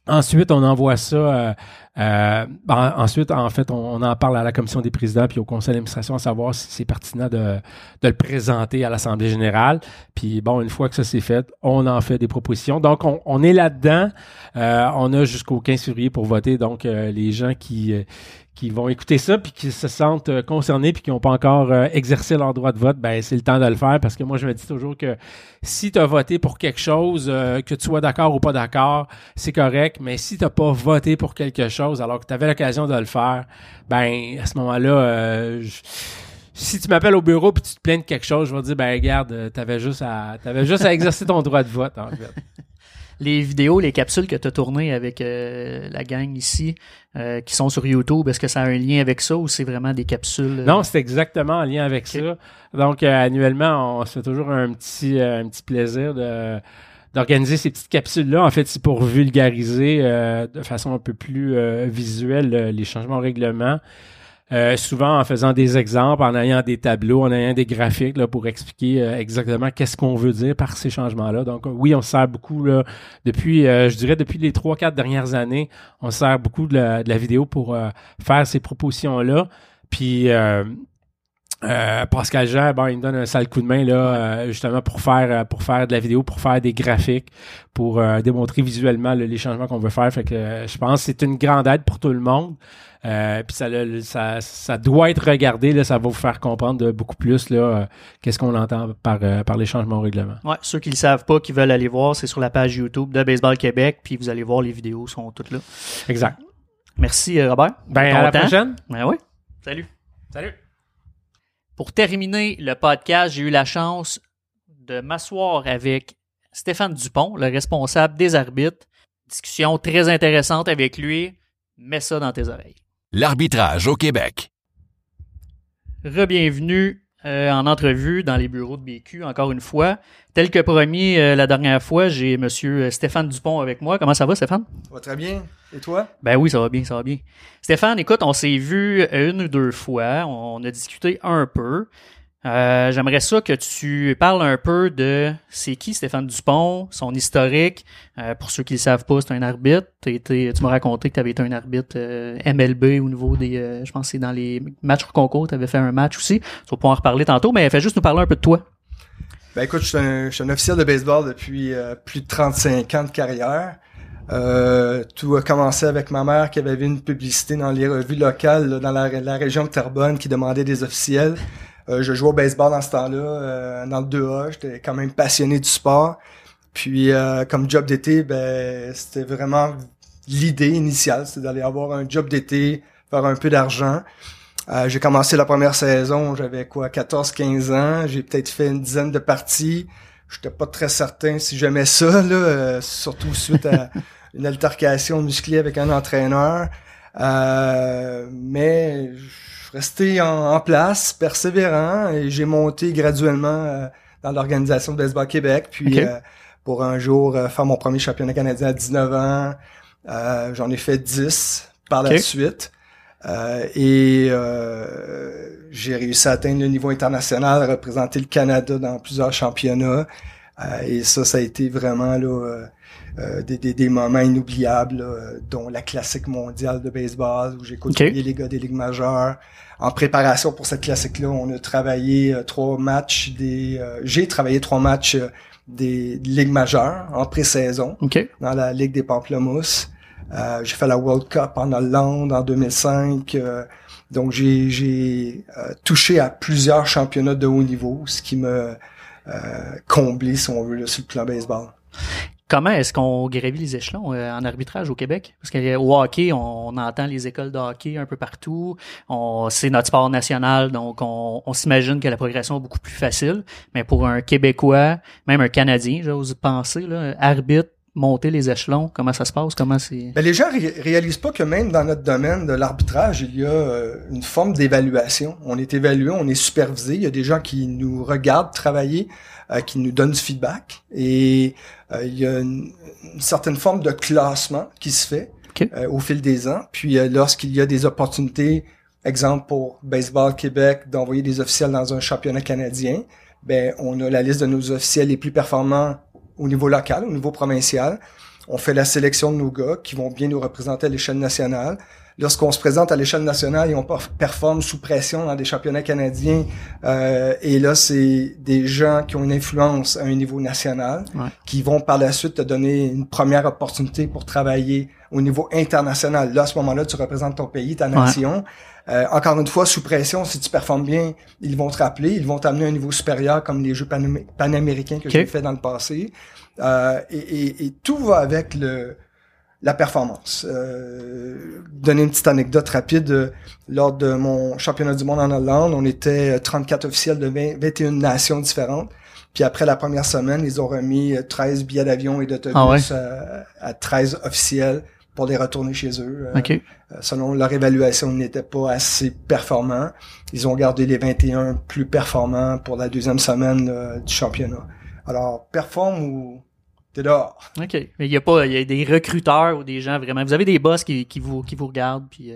Ensuite, on envoie ça. euh, euh, ensuite, en fait, on, on en parle à la commission des présidents puis au conseil d'administration à savoir si c'est pertinent de, de le présenter à l'assemblée générale. Puis bon, une fois que ça c'est fait, on en fait des propositions. Donc, on, on est là-dedans. Euh, on a jusqu'au 15 février pour voter. Donc, euh, les gens qui euh, qui vont écouter ça puis qui se sentent euh, concernés puis qui n'ont pas encore euh, exercé leur droit de vote, ben c'est le temps de le faire parce que moi je me dis toujours que si tu as voté pour quelque chose, euh, que tu sois d'accord ou pas d'accord, c'est correct, mais si tu n'as pas voté pour quelque chose alors que tu avais l'occasion de le faire, ben à ce moment-là si tu m'appelles au bureau puis tu te plains de quelque chose, je vais te dire ben regarde, t'avais juste à t'avais juste à exercer ton droit de vote en fait. Les vidéos, les capsules que tu as tournées avec euh, la gang ici, euh, qui sont sur YouTube, est-ce que ça a un lien avec ça ou c'est vraiment des capsules? euh, Non, c'est exactement en lien avec ça. Donc, euh, annuellement, on se fait toujours un petit, euh, un petit plaisir de d'organiser ces petites capsules-là. En fait, c'est pour vulgariser euh, de façon un peu plus euh, visuelle les changements au règlement. Euh, souvent en faisant des exemples, en ayant des tableaux, en ayant des graphiques là, pour expliquer euh, exactement qu'est-ce qu'on veut dire par ces changements-là. Donc euh, oui, on se sert beaucoup là, depuis, euh, je dirais depuis les trois, quatre dernières années, on se sert beaucoup de la, de la vidéo pour euh, faire ces propositions-là. Puis euh, Pascal Jean, bon, il me donne un sale coup de main là, euh, justement pour faire euh, pour faire de la vidéo, pour faire des graphiques, pour euh, démontrer visuellement là, les changements qu'on veut faire. Fait que je pense que c'est une grande aide pour tout le monde. Puis ça, ça, ça doit être regardé, là, ça va vous faire comprendre de beaucoup plus là, qu'est-ce qu'on entend par, par les changements au règlement. Ouais, ceux qui ne le savent pas, qui veulent aller voir, c'est sur la page YouTube de Baseball Québec, puis vous allez voir les vidéos, sont toutes là. Exact. Merci Robert. Ben, à la prochaine. Ben oui. Salut. Salut. Pour terminer le podcast, j'ai eu la chance de m'asseoir avec Stéphane Dupont, le responsable des arbitres. Discussion très intéressante avec lui. Mets ça dans tes oreilles. L'arbitrage au Québec. Rebienvenue euh, en entrevue dans les bureaux de BQ, encore une fois. Tel que promis euh, la dernière fois, j'ai Monsieur Stéphane Dupont avec moi. Comment ça va, Stéphane? Ça va très bien. Et toi? Ben oui, ça va bien, ça va bien. Stéphane, écoute, on s'est vu une ou deux fois, on a discuté un peu. Euh, J'aimerais ça que tu parles un peu de c'est qui Stéphane Dupont, son historique. Euh, pour ceux qui ne le savent pas, c'est un arbitre. Tu m'as raconté que tu avais été un arbitre euh, MLB au niveau des, je pense que c'est dans les matchs concours, tu avais fait un match aussi. Tu vas en reparler tantôt, mais fais juste nous parler un peu de toi. Ben écoute, je suis un, officiel de baseball depuis plus de 35 ans de carrière. Tout a commencé avec ma mère qui avait vu une publicité dans les revues locales là, dans la, la région de Terrebonne qui demandait des officiels. Euh, je jouais au baseball dans ce temps-là, euh, dans le 2A. J'étais quand même passionné du sport. Puis euh, comme job d'été, ben c'était vraiment l'idée initiale, c'était d'aller avoir un job d'été, faire un peu d'argent. Euh, j'ai commencé la première saison, j'avais quoi, 14-15 ans. J'ai peut-être fait une dizaine de parties. J'étais pas très certain si j'aimais ça, là, euh, surtout suite à une altercation musclée avec un entraîneur. Euh, mais resté en, en place, persévérant, et j'ai monté graduellement euh, dans l'organisation de Baseball Québec. Puis euh, pour un jour euh, faire mon premier championnat canadien à 19 ans, j'en ai fait 10 par la suite. Et j'ai réussi à atteindre le niveau international, à représenter le Canada dans plusieurs championnats. Et ça, ça a été vraiment là, euh, des, des, des moments inoubliables, là, euh, dont la classique mondiale de baseball, où j'ai côtoyé les gars des ligues majeures. En préparation pour cette classique-là, on a travaillé euh, trois matchs des. euh, j'ai travaillé trois matchs des ligues majeures en pré-saison OK. dans la Ligue des Pamplemousses. Euh, j'ai fait la World Cup en Hollande en 2005. euh, donc j'ai j'ai euh, touché à plusieurs championnats de haut niveau, ce qui me euh, comblé, si on veut, là, sur le plan baseball. Comment est-ce qu'on gravit les échelons euh, en arbitrage au Québec? Parce qu'au hockey, on, entend les écoles de hockey un peu partout. On, c'est notre sport national, donc on, on, s'imagine que la progression est beaucoup plus facile. Mais pour un Québécois, même un Canadien, j'ose penser, là, arbitre, monter les échelons? Comment ça se passe? Comment c'est... Ben, les gens ré réalisent pas que même dans notre domaine de l'arbitrage, il y a euh, une forme d'évaluation. On est évalué, on est supervisé. Il y a des gens qui nous regardent travailler, euh, qui nous donnent du feedback. Et euh, il y a une, certaine forme de classement qui se fait au fil des ans. Puis lorsqu'il y a des opportunités, exemple pour Baseball Québec, d'envoyer des officiels dans un championnat canadien, ben on a la liste de nos officiels les plus performants au niveau local, au niveau provincial. On fait la sélection de nos gars qui vont bien nous représenter à l'échelle nationale. Lorsqu'on se présente à l'échelle nationale et on performe sous pression dans des championnats canadiens, euh, et là, c'est des gens qui ont une influence à un niveau national, qui vont par la suite te donner une première opportunité pour travailler au niveau international. Là, à ce moment-là, tu représentes ton pays, ta nation. Euh, encore une fois, sous pression, si tu performes bien, ils vont te rappeler, ils vont t'amener à un niveau supérieur comme les Jeux panaméricains que j'ai fait dans le passé. Euh, et, et, et, tout va avec le la performance. Euh, donner une petite anecdote rapide. lors de mon championnat du monde en Hollande, on était 34 officiels de 21 nations différentes. Puis après la première semaine, ils ont remis 13 billets d'avion et d'autobus ah à, à 13 officiels pour les retourner chez eux. Euh, euh, selon leur évaluation, ils n'étaient pas assez performants. Ils ont gardé les 21 plus performants pour la deuxième semaine euh, du championnat. Alors, performe ou t'es dehors. OK. Mais il y a pas, il y a des recruteurs ou des gens vraiment. Vous avez des boss qui, qui vous, qui vous regardent, puis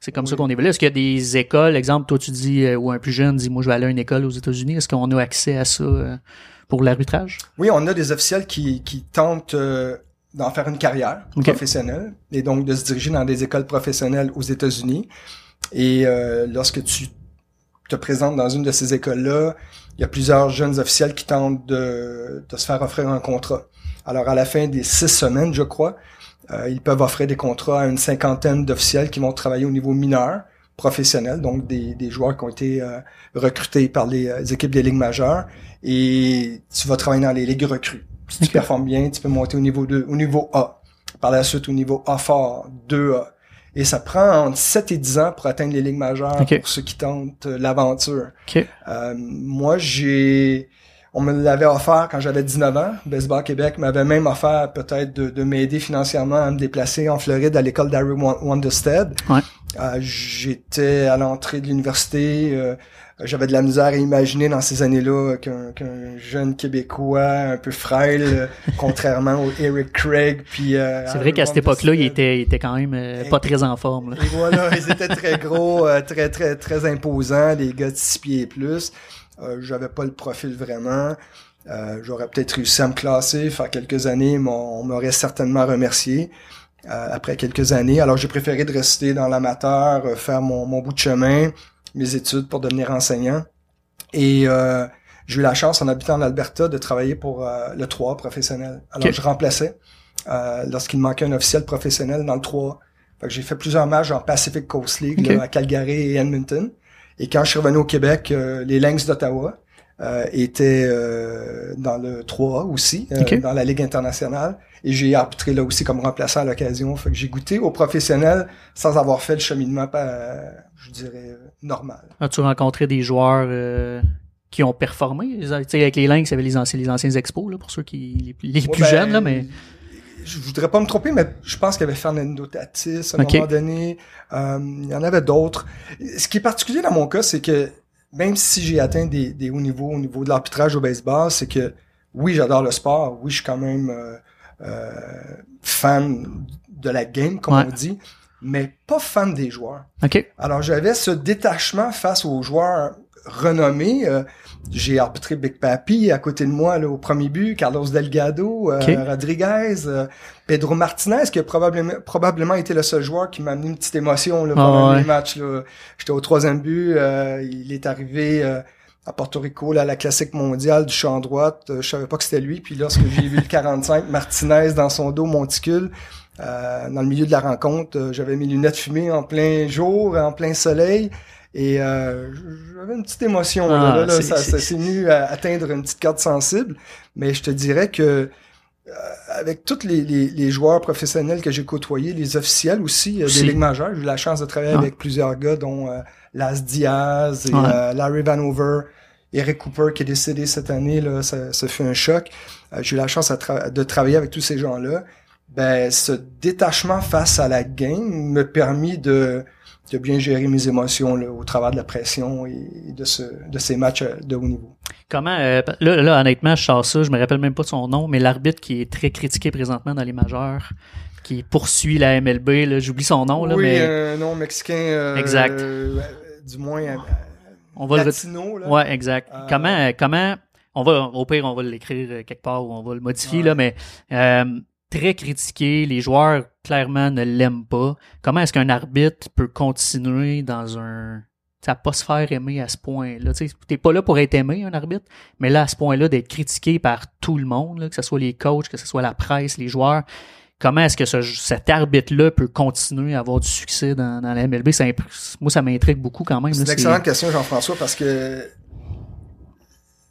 c'est comme ça qu'on évolue. Est-ce qu'il y a des écoles, exemple, toi tu dis, ou un plus jeune dit, moi je vais aller à une école aux États-Unis. Est-ce qu'on a accès à ça pour l'arbitrage? Oui, on a des officiels qui, qui tentent d'en faire une carrière professionnelle et donc de se diriger dans des écoles professionnelles aux États-Unis. Et euh, lorsque tu te présentes dans une de ces écoles-là, il y a plusieurs jeunes officiels qui tentent de, de se faire offrir un contrat. Alors à la fin des six semaines, je crois, euh, ils peuvent offrir des contrats à une cinquantaine d'officiels qui vont travailler au niveau mineur, professionnel, donc des, des joueurs qui ont été euh, recrutés par les, les équipes des ligues majeures. Et tu vas travailler dans les ligues recrues. Si tu performes bien, tu peux monter au niveau 2, au niveau A. Par la suite, au niveau A fort, 2A. Et ça prend entre 7 et 10 ans pour atteindre les ligues majeures pour ceux qui tentent euh, l'aventure. Euh, moi, j'ai... On me l'avait offert quand j'avais 19 ans. Baseball Québec m'avait même offert peut-être de, de m'aider financièrement à me déplacer en Floride à l'école d'Harry Wonderstead. Ouais. Euh, J'étais à l'entrée de l'université. Euh, j'avais de la misère à imaginer dans ces années-là qu'un jeune Québécois un peu frêle, euh, contrairement au Eric Craig. Puis euh, c'est vrai qu'à cette époque-là, il était, il était quand même euh, pas très en forme. Là. Et voilà, ils étaient très gros, très très très imposants, des gars de six pieds et plus. J'avais pas le profil vraiment. J'aurais peut-être réussi à me classer, faire quelques années, mais on, m'aurait certainement remercié. après quelques années. Alors j'ai préféré de rester dans l'amateur, faire mon, mon bout de chemin, mes études pour devenir enseignant. Et euh, j'ai eu la chance, en habitant en Alberta, de travailler pour euh, le 3 professionnel. Alors, je remplaçais euh, lorsqu'il manquait un officiel professionnel dans le 3. Fait que j'ai fait plusieurs matchs en Pacific Coast League, à Calgary et Edmonton. Et quand je suis revenu au Québec, les Lynx d'Ottawa étaient dans le 3 aussi, dans la Ligue internationale. Et j'ai arbitré là aussi comme remplaçant à l'occasion. Fait que j'ai goûté au professionnel sans avoir fait le cheminement, pas, je dirais, normal. As-tu rencontré des joueurs euh, qui ont performé? sais, avec les Lynx, il y avait les anciens, les anciens expos, là, pour ceux qui les, plus jeunes, là, ben, mais. Je voudrais pas me tromper, mais je pense qu'il y avait Fernando Tatis à un moment donné. Euh, il y en avait d'autres. Ce qui est particulier dans mon cas, c'est que même si j'ai atteint des, des hauts niveaux au niveau de l'arbitrage au baseball, c'est que oui, j'adore le sport. Oui, je suis quand même euh, euh fan de la game, comme on dit mais pas fan des joueurs. Okay. Alors j'avais ce détachement face aux joueurs renommés. Euh, j'ai arbitré Big Papi à côté de moi là, au premier but, Carlos Delgado, euh, Rodriguez, euh, Pedro Martinez, qui a probablement, probablement été le seul joueur qui m'a amené une petite émotion là, pendant ah, match. J'étais au troisième but, il est arrivé à Porto Rico, là, à la classique mondiale du champ droite. je savais pas que c'était lui. Puis lorsque j'ai vu le 45, Martinez dans son dos monticule, euh, dans le milieu de la rencontre, euh, j'avais mes lunettes fumées en plein jour, en plein soleil. Et euh, j'avais une petite émotion. là, ah, ça, s'est venu à atteindre une petite corde sensible. Mais je te dirais que avec tous les, les, les joueurs professionnels que j'ai côtoyés, les officiels aussi, euh, des ligues majeures, j'ai eu la chance de travailler Ah. avec plusieurs gars, dont euh, Las Diaz et euh, Larry Vanover, Eric Cooper qui est décédé cette année, là, ça, ça fait un choc. Euh, j'ai eu la chance tra- de travailler avec tous ces gens-là. Ben, ce détachement face à la game me permis de, de bien gérer mes émotions là, au travers de la pression et de, ce, de ces matchs euh, de haut niveau. Comment, euh, là, là, honnêtement, je sors ça, je me rappelle même pas de son nom, mais l'arbitre qui est très critiqué présentement dans les majeurs, qui poursuit la MLB, j'oublie son nom, là, oui, mais un nom mexicain. euh, Exact. euh, du moins, euh, on va le latino. Là. Ouais, exact. Euh, Comment, euh, comment, on va, au pire, on va l'écrire euh, quelque part ou on va le modifier, Ouais. là, mais euh, très critiqué, les joueurs clairement ne l'aiment pas. Comment est-ce qu'un arbitre peut continuer dans un, ça pas se faire aimer à ce point-là? Tu t'es pas là pour être aimé, un arbitre, mais là, à ce point-là, d'être critiqué par tout le monde, là, que ce soit les coachs, que ce soit la presse, les joueurs, comment est-ce que ce- cet arbitre-là peut continuer à avoir du succès dans, dans la MLB? Ça moi, ça m'intrigue beaucoup quand même. C'est une excellente question, Jean-François, parce que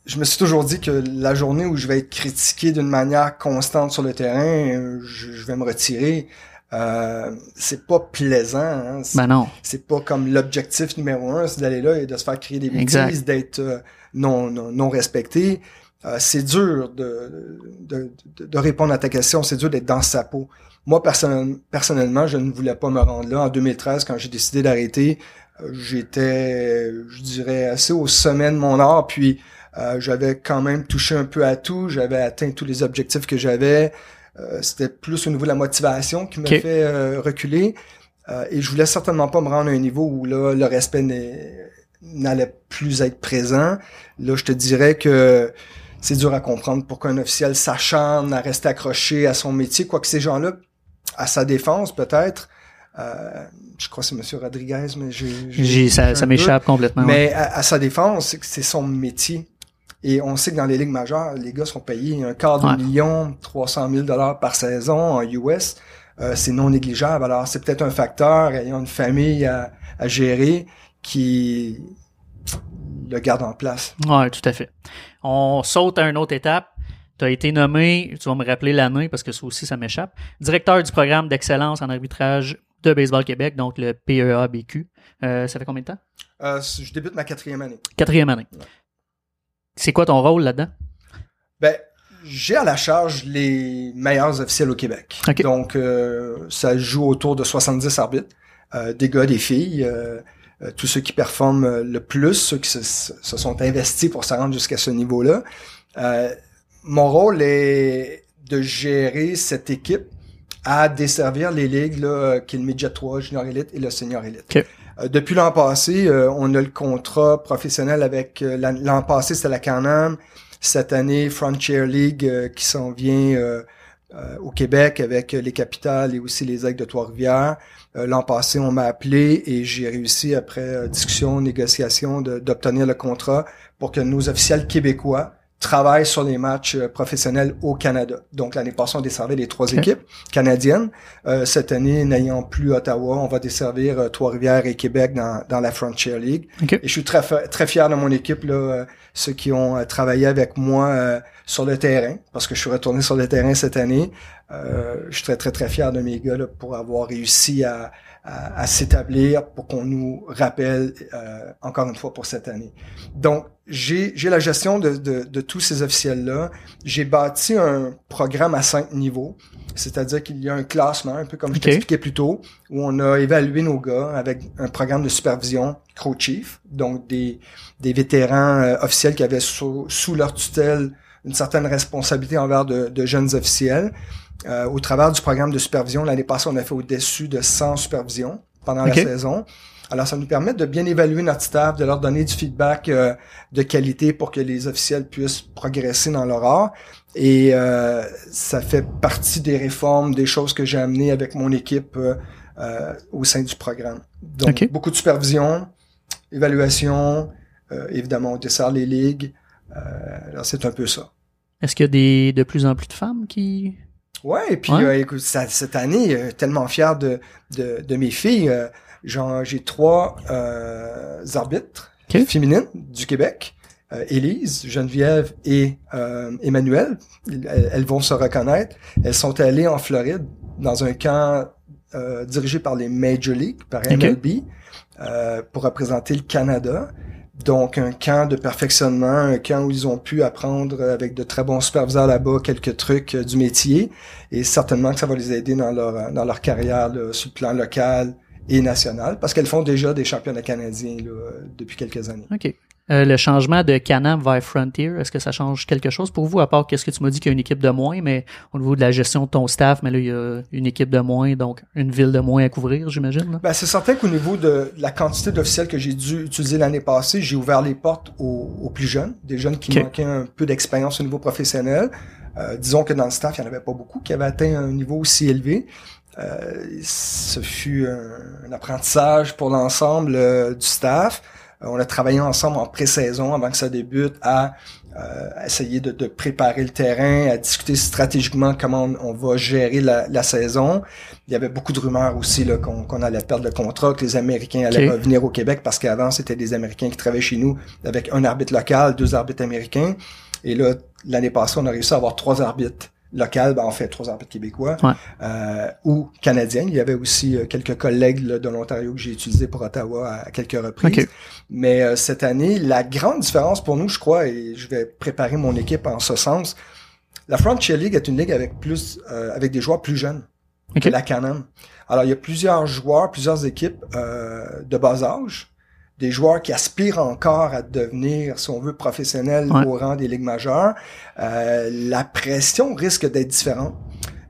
je me suis toujours dit que la journée où je vais être critiqué d'une manière constante sur le terrain, je, je vais me retirer. Euh, c'est pas plaisant. Hein? C'est, Ben non. c'est pas comme l'objectif numéro un, c'est d'aller là et de se faire crier des bêtises, d'être euh, non, non, non respecté. Euh, c'est dur de, de, de, répondre à ta question, c'est dur d'être dans sa peau. Moi, personnel- personnellement, je ne voulais pas me rendre là. En 2013, quand j'ai décidé d'arrêter, euh, j'étais, je dirais, assez au sommet de mon art, puis euh, j'avais quand même touché un peu à tout, j'avais atteint tous les objectifs que j'avais. Euh, C'était plus au niveau de la motivation qui m'a fait euh, reculer. Euh, et je voulais certainement pas me rendre à un niveau où là, le respect n'allait plus être présent. Là, je te dirais que c'est dur à comprendre pourquoi un officiel s'acharne à rester accroché à son métier, quoique ces gens-là, à sa défense peut-être, euh, je crois que c'est Monsieur Rodriguez, mais j'ai, ça, ça m'échappe complètement. ouais. Mais à, à sa défense, c'est son métier. Et on sait que dans les ligues majeures, les gars sont payés un quart de Ouais. million, 300 000 dollars par saison en US. Euh, c'est non négligeable. Alors, c'est peut-être un facteur, ayant une famille à, à gérer, qui le garde en place. Ouais, tout à fait. On saute à une autre étape. Tu as été nommé, tu vas me rappeler l'année parce que ça aussi, ça m'échappe, directeur du programme d'excellence en arbitrage de Baseball Québec, donc le PEABQ. Euh, ça fait combien de temps? Euh, je débute ma quatrième année. Quatrième année. C'est quoi ton rôle là-dedans? Ben, j'ai à la charge les meilleurs officiels au Québec. Donc, euh, ça joue autour de 70 arbitres, euh, des gars, des filles, euh, tous ceux qui performent le plus, ceux qui se, se sont investis pour se rendre jusqu'à ce niveau-là. Mon rôle est de gérer cette équipe à desservir les ligues, là, qui est le Midget 3, Junior Elite et le Senior Elite. Euh, depuis l'an passé, euh, on a le contrat professionnel avec euh, l'an passé c'était la Can-Am, cette année Frontier League qui s'en vient au Québec avec les capitales et aussi les aigles de Trois-Rivières. L'an passé, on m'a appelé et j'ai réussi après discussion, négociation d'obtenir le contrat pour que nos officiels québécois travaillent sur les matchs euh, professionnels au Canada. Donc l'année passée, on desservait les trois équipes canadiennes. Euh, cette année, n'ayant plus Ottawa, on va desservir euh, Trois-Rivières et Québec dans, dans la Frontier League. OK. Et je suis très, très fier de mon équipe, là, euh, ceux qui ont euh, travaillé avec moi euh, sur le terrain, parce que je suis retourné sur le terrain cette année. Euh, je suis très, très, très fier de mes gars là, pour avoir réussi à, à, à s'établir, pour qu'on nous rappelle euh, encore une fois pour cette année. Donc, j'ai j'ai la gestion de, de, de tous ces officiels-là. J'ai bâti un programme à cinq niveaux, c'est-à-dire qu'il y a un classement, un peu comme je Ok. t'expliquais plus tôt, où on a évalué nos gars avec un programme de supervision Crow Chief, donc des, des vétérans euh, officiels qui avaient sous, sous leur tutelle une certaine responsabilité envers de, de jeunes officiels. Euh, au travers du programme de supervision, l'année passée, on a fait au-dessus de 100 supervisions pendant la saison. Alors, ça nous permet de bien évaluer notre staff, de leur donner du feedback euh, de qualité pour que les officiels puissent progresser dans leur art. Et euh, ça fait partie des réformes, des choses que j'ai amenées avec mon équipe euh, euh, au sein du programme. Donc, beaucoup de supervision, évaluation, euh, évidemment, on dessert les ligues. Euh, alors, c'est un peu ça. Est-ce qu'il y a des, de plus en plus de femmes qui... Ouais, et puis Ouais. euh, écoute, ça- cette année, euh, tellement fier de, de, de mes filles. euh, j'en- J'ai trois euh, arbitres féminines du Québec euh, Élise, Geneviève et euh, Emmanuel. Elles, elles vont se reconnaître. Elles sont allées en Floride dans un camp euh, dirigé par les Major League, par MLB, euh, pour représenter le Canada. Donc, un camp de perfectionnement, un camp où ils ont pu apprendre avec de très bons superviseurs là-bas quelques trucs euh, du métier. Et certainement que ça va les aider dans leur, dans leur carrière sur le plan local et national, parce qu'elles font déjà des championnats canadiens depuis quelques années. Euh, le changement de Canam vers Frontier, est-ce que ça change quelque chose pour vous, à part qu'est-ce que tu m'as dit qu'il y a une équipe de moins, mais au niveau de la gestion de ton staff, mais là, il y a une équipe de moins, donc une ville de moins à couvrir, j'imagine? Ben, c'est certain qu'au niveau de la quantité d'officiels que j'ai dû utiliser l'année passée, j'ai ouvert les portes aux, aux plus jeunes, des jeunes qui manquaient un peu d'expérience au niveau professionnel. Euh, disons que dans le staff, il n'y en avait pas beaucoup qui avaient atteint un niveau aussi élevé. Euh, ce fut un, un apprentissage pour l'ensemble euh, du staff. Euh, on a travaillé ensemble en pré-saison avant que ça débute à euh, essayer de, de préparer le terrain, à discuter stratégiquement comment on, on va gérer la, la saison. Il y avait beaucoup de rumeurs aussi là, qu'on qu'on allait perdre le contrat, que les Américains allaient Ok. revenir au Québec parce qu'avant, c'était des Américains qui travaillaient chez nous avec un arbitre local, deux arbitres américains. Et là, l'année passée, on a réussi à avoir trois arbitres locaux, ben, en fait, trois arbitres québécois Ouais. euh, ou canadiens. Il y avait aussi euh, quelques collègues là, de l'Ontario que j'ai utilisés pour Ottawa à, à quelques reprises. Mais euh, cette année, la grande différence pour nous, je crois, et je vais préparer mon équipe en ce sens, la Frontier League est une ligue avec plus, euh, avec des joueurs plus jeunes que la Canon. Alors, il y a plusieurs joueurs, plusieurs équipes euh, de bas âge, des joueurs qui aspirent encore à devenir, si on veut, professionnels Ouais. au rang des ligues majeures. Euh, la pression risque d'être différente.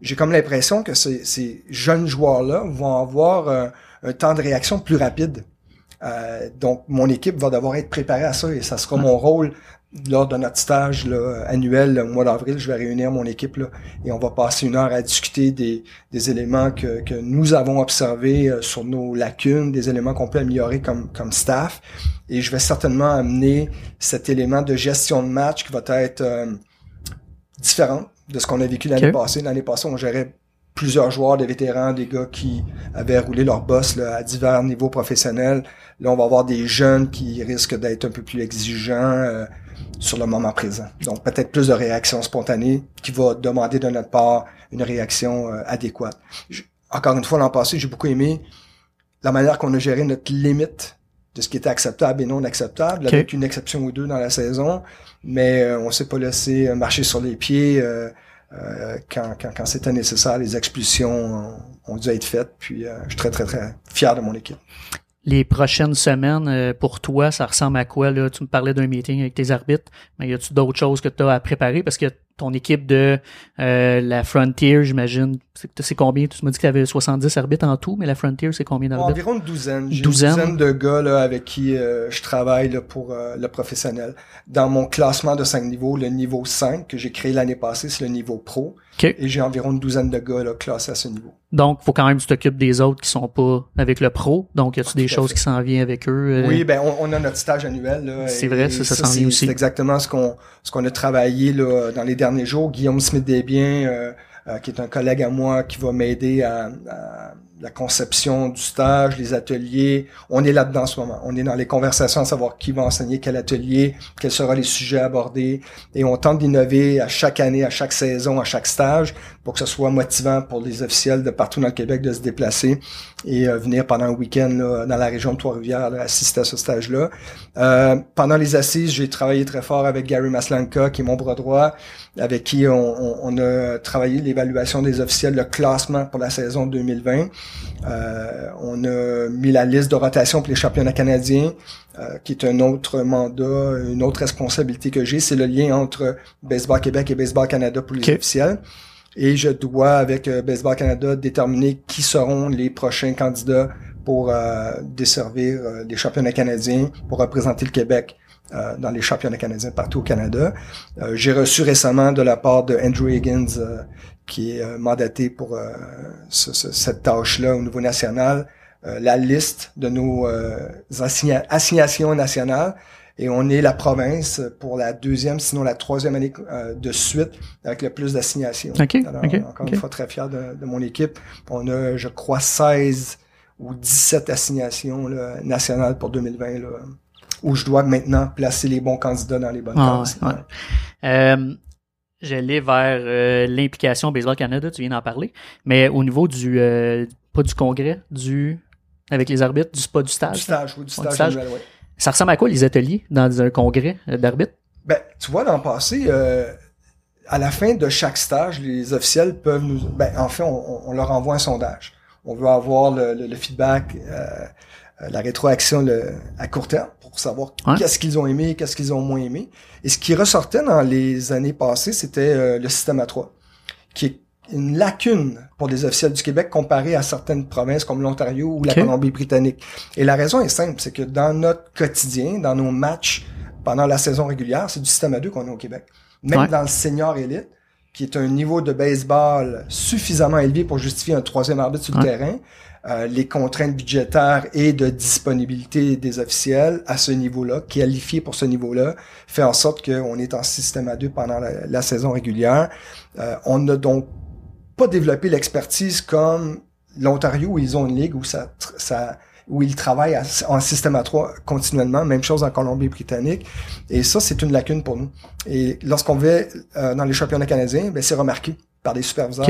J'ai comme l'impression que ces, ces jeunes joueurs-là vont avoir euh, un temps de réaction plus rapide. Euh, donc, mon équipe va devoir être préparée à ça et ça sera mon rôle lors de notre stage là, annuel le mois d'avril. Je vais réunir mon équipe là, et on va passer une heure à discuter des, des éléments que, que nous avons observés euh, sur nos lacunes, des éléments qu'on peut améliorer comme, comme staff. Et je vais certainement amener cet élément de gestion de match qui va être euh, différent de ce qu'on a vécu l'année passée. L'année passée, on gérait plusieurs joueurs, des vétérans, des gars qui avaient roulé leur boss là, à divers niveaux professionnels. Là, on va avoir des jeunes qui risquent d'être un peu plus exigeants euh, sur le moment présent. Donc, peut-être plus de réactions spontanées qui va demander de notre part une réaction euh, adéquate. Je- encore une fois, l'an passé, j'ai beaucoup aimé la manière qu'on a géré notre limite de ce qui était acceptable et non acceptable, Ok. avec une exception ou deux dans la saison, mais euh, on s'est pas laissé euh, marcher sur les pieds euh, euh, quand, quand, quand c'était nécessaire. Les expulsions ont, ont dû être faites, puis euh, je suis très, très, très fier de mon équipe. Les prochaines semaines, euh, pour toi, ça ressemble à quoi? Là? Tu me parlais d'un meeting avec tes arbitres, mais y a-tu d'autres choses que tu as à préparer? Parce que ton équipe de euh, la Frontier, j'imagine, c'est c'est combien? Tu m'as dit que tu avais 70 arbitres en tout, mais la Frontier, c'est combien d'arbitres? Environ une douzaine. J'ai Douzaine. Une douzaine de gars là, avec qui euh, je travaille là, pour euh, le professionnel. Dans mon classement de cinq niveaux, le niveau 5 que j'ai créé l'année passée, c'est le niveau pro. OK. Et j'ai environ une douzaine de gars là, classés à ce niveau. Donc, faut quand même que tu t'occupes des autres qui sont pas avec le pro. Donc, y a-tu des Tout à choses fait. qui s'en viennent avec eux? euh? Oui, ben on, on a notre stage annuel. C'est vrai, ça, ça s'en vient aussi. C'est exactement ce qu'on ce qu'on a travaillé là, dans les derniers jours. Guillaume Smith Desbiens, euh, euh, qui est un collègue à moi, qui va m'aider à, à la conception du stage, les ateliers. On est là-dedans en ce moment. On est dans les conversations à savoir qui va enseigner quel atelier, quels seront les sujets abordés. Et on tente d'innover à chaque année, à chaque saison, à chaque stage, pour que ce soit motivant pour les officiels de partout dans le Québec de se déplacer et euh, venir pendant un week-end là, dans la région de Trois-Rivières là, assister à ce stage-là. Euh, pendant les assises, j'ai travaillé très fort avec Gary Maslanka, qui est mon bras droit, avec qui on, on- on a travaillé l'évaluation des officiels, le classement pour la saison 2020. Euh, on a mis la liste de rotation pour les championnats canadiens, euh, qui est un autre mandat, une autre responsabilité que j'ai. C'est le lien entre Baseball Québec et Baseball Canada pour les officiels. Et je dois, avec euh, Baseball Canada, déterminer qui seront les prochains candidats pour euh, desservir euh, les championnats canadiens, pour représenter le Québec euh, dans les championnats canadiens partout au Canada. Euh, J'ai reçu récemment de la part de Andrew Higgins, euh, qui est mandaté pour ce- ce- cette tâche-là au niveau national, la liste de nos assigna- assignations nationales. Et on est la province pour la deuxième, sinon la troisième année euh, de suite avec le plus d'assignations. Alors, encore une fois, très fier de, de mon équipe. On a, je crois, 16 ou 17 assignations là, nationales pour 2020 là, où je dois maintenant placer les bons candidats dans les bonnes Ah, cases. ouais, ouais. Euh, J'allais vers euh, l'implication Baseball Canada, tu viens d'en parler, mais au niveau du, pas du congrès, du, avec les arbitres, du pas du stage? Du stage, oui, du du stage, ouais. Ça ressemble à quoi les ateliers dans un congrès euh, d'arbitres? Ben, tu vois, dans le passé, euh, à la fin de chaque stage, les officiels peuvent nous... Ben, en fait, on, on leur envoie un sondage. On veut avoir le, le- le feedback, euh, euh, la rétroaction le- à court terme pour savoir qu'est-ce qu'ils ont aimé, qu'est-ce qu'ils ont moins aimé. Et ce qui ressortait dans les années passées, c'était euh, le système A3, qui est une lacune pour les officiels du Québec comparé à certaines provinces comme l'Ontario ou la. Colombie-Britannique. Et la raison est simple, c'est que dans notre quotidien, dans nos matchs pendant la saison régulière, c'est du système A2 qu'on a au Québec. Même Ouais. dans le senior élite, qui est un niveau de baseball suffisamment élevé pour justifier un troisième arbitre sur le Ouais. terrain, euh, les contraintes budgétaires et de disponibilité des officiels à ce niveau-là, qualifiés pour ce niveau-là, fait en sorte qu'on est en système A2 pendant la, la saison régulière. Euh, on n'a donc pas développé l'expertise comme l'Ontario où ils ont une ligue où ça, où ils travaillent à- en système A3 continuellement, même chose en Colombie-Britannique. Et ça, c'est une lacune pour nous. Et lorsqu'on va euh, dans les championnats canadiens, ben, c'est remarqué par les superviseurs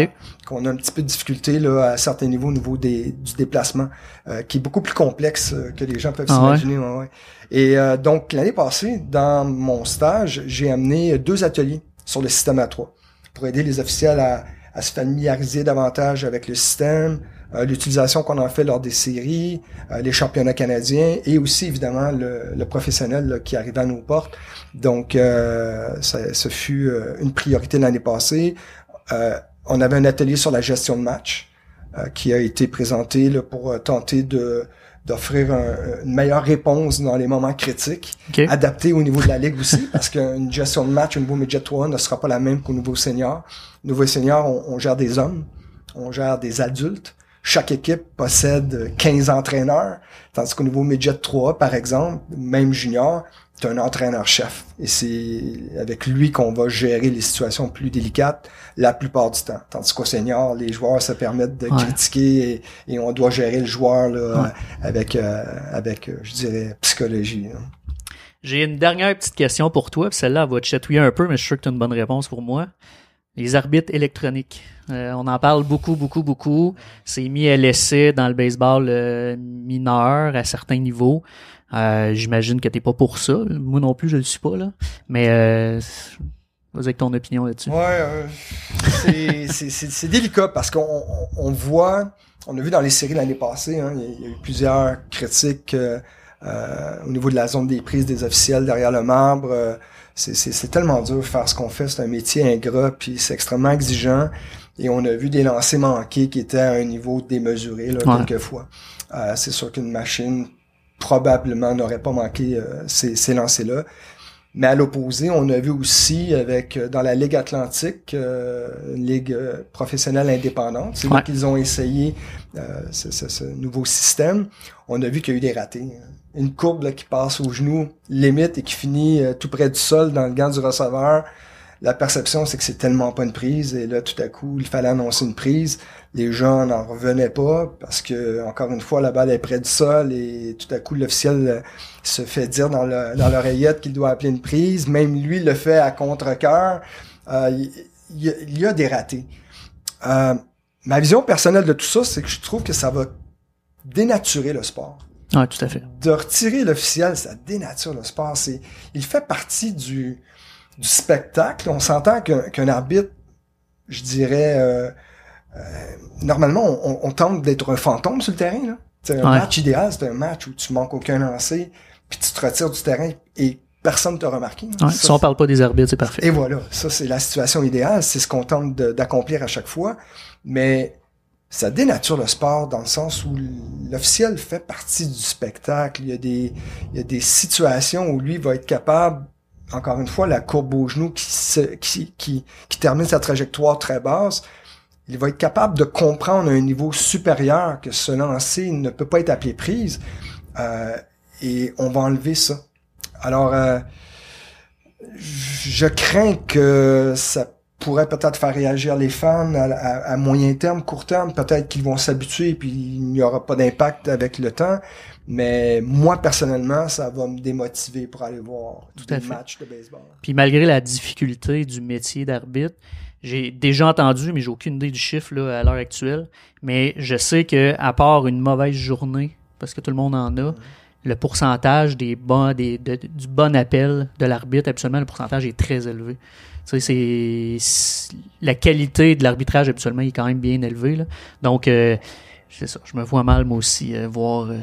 qu'on a un petit peu de difficulté là, à certains niveaux au niveau des, du déplacement, euh, qui est beaucoup plus complexe euh, que les gens peuvent Ah s'imaginer. ouais, ouais. Et euh, donc, l'année passée, dans mon stage, j'ai amené deux ateliers sur le système A3 pour aider les officiels à, à se familiariser davantage avec le système, euh, l'utilisation qu'on en fait lors des séries, euh, les championnats canadiens et aussi évidemment le, le professionnel là, qui arrive à nos portes. Donc, euh, ça, ce fut euh, une priorité l'année passée. On avait un atelier sur la gestion de match qui a été présenté là, pour tenter de d'offrir un- une meilleure réponse dans les moments critiques OK. adapté au niveau de la ligue aussi, parce qu'une gestion de match au niveau midget 3 ne sera pas la même qu'au niveau senior. Au niveau senior, on, on gère des hommes, on gère des adultes. Chaque équipe possède 15 entraîneurs, tandis qu'au niveau midget 3, par exemple, même junior, tu un entraîneur-chef. Et c'est avec lui qu'on va gérer les situations plus délicates la plupart du temps. Tandis qu'au senior, les joueurs se permettent de Ouais. critiquer et, et on doit gérer le joueur là, Ouais. avec, euh, avec, euh, je dirais, psychologie. hein. J'ai une dernière petite question pour toi, puis celle-là elle va te chatouiller un peu, mais je suis sûr que tu as une bonne réponse pour moi. Les arbitres électroniques. Euh, on en parle beaucoup, beaucoup, beaucoup. C'est mis à l'essai dans le baseball euh, mineur à certains niveaux. Euh, J'imagine que t'es pas pour ça. Moi non plus, je le suis pas, là. Mais euh, vas-y avec ton opinion là-dessus. Ouais, euh, c'est- délicat parce qu'on on, voit, on a vu dans les séries l'année passée, hein, il y, a- eu plusieurs critiques au niveau de la zone des prises des officiels derrière le marbre. C'est- c'est c'est tellement dur de faire ce qu'on fait, c'est un métier ingrat, puis c'est extrêmement exigeant. Et on a vu des lancers manqués qui étaient à un niveau démesuré là, Ouais. quelquefois. Euh, c'est sûr qu'une machine probablement n'aurait pas manqué euh, ces, ces lancers-là. Mais à l'opposé, on a vu aussi avec euh, dans la Ligue Atlantique, euh, une ligue professionnelle indépendante, c'est Ouais. là qu'ils ont essayé euh, ce, ce- ce nouveau système. On a vu qu'il y a eu des ratés. Une courbe là, qui passe au genou limite et qui finit euh, tout près du sol dans le gant du receveur. La perception, c'est que c'est tellement pas une prise. Et là, tout à coup, il fallait annoncer une prise. Les gens n'en revenaient pas parce que, encore une fois, la balle est près du sol et tout à coup, l'officiel euh, se fait dire dans le- dans l'oreillette qu'il doit appeler une prise. Même lui le fait à contre-cœur. Euh, il, il y a- il y a des ratés. Euh, ma vision personnelle de tout ça, c'est que je trouve que ça va dénaturer le sport Ouais, tout à fait. de retirer l'officiel, ça dénature le sport. C'est, il fait partie du, du spectacle. On s'entend qu'un, qu'un arbitre, je dirais, euh, euh, normalement, on, on tente d'être un fantôme sur le terrain. Là. C'est un Ouais. match idéal, c'est un match où tu manques aucun lancer, puis tu te retires du terrain et personne t'a remarqué. là. Ouais, Ça, si on parle pas des arbitres, c'est parfait. et voilà, ça c'est la situation idéale, c'est ce qu'on tente d'accomplir à chaque fois, mais ça dénature le sport dans le sens où l'officiel fait partie du spectacle. Il y a des, il y a des situations où lui va être capable, encore une fois, la courbe au genou qui, se, qui, qui, qui termine sa trajectoire très basse, il va être capable de comprendre à un niveau supérieur que ce lancer ne peut pas être appelé prise, euh, et on va enlever ça. Alors, euh, je crains que ça pourrait peut-être faire réagir les fans à, à- à moyen terme, court terme. Peut-être qu'ils vont s'habituer puis il n'y aura pas d'impact avec le temps. Mais moi, personnellement, ça va me démotiver pour aller voir Tout des à fait. matchs de baseball. Puis malgré la difficulté du métier d'arbitre, j'ai déjà entendu, mais j'ai aucune idée du chiffre là, à l'heure actuelle. Mais je sais que à part une mauvaise journée, parce que tout le monde en a, le pourcentage des bons, des, de- du bon appel de l'arbitre, absolument, le pourcentage est très élevé. C'est la qualité de l'arbitrage absolument est quand même bien élevée. Là. Donc, euh, c'est ça. Je me vois mal moi aussi euh, voir euh,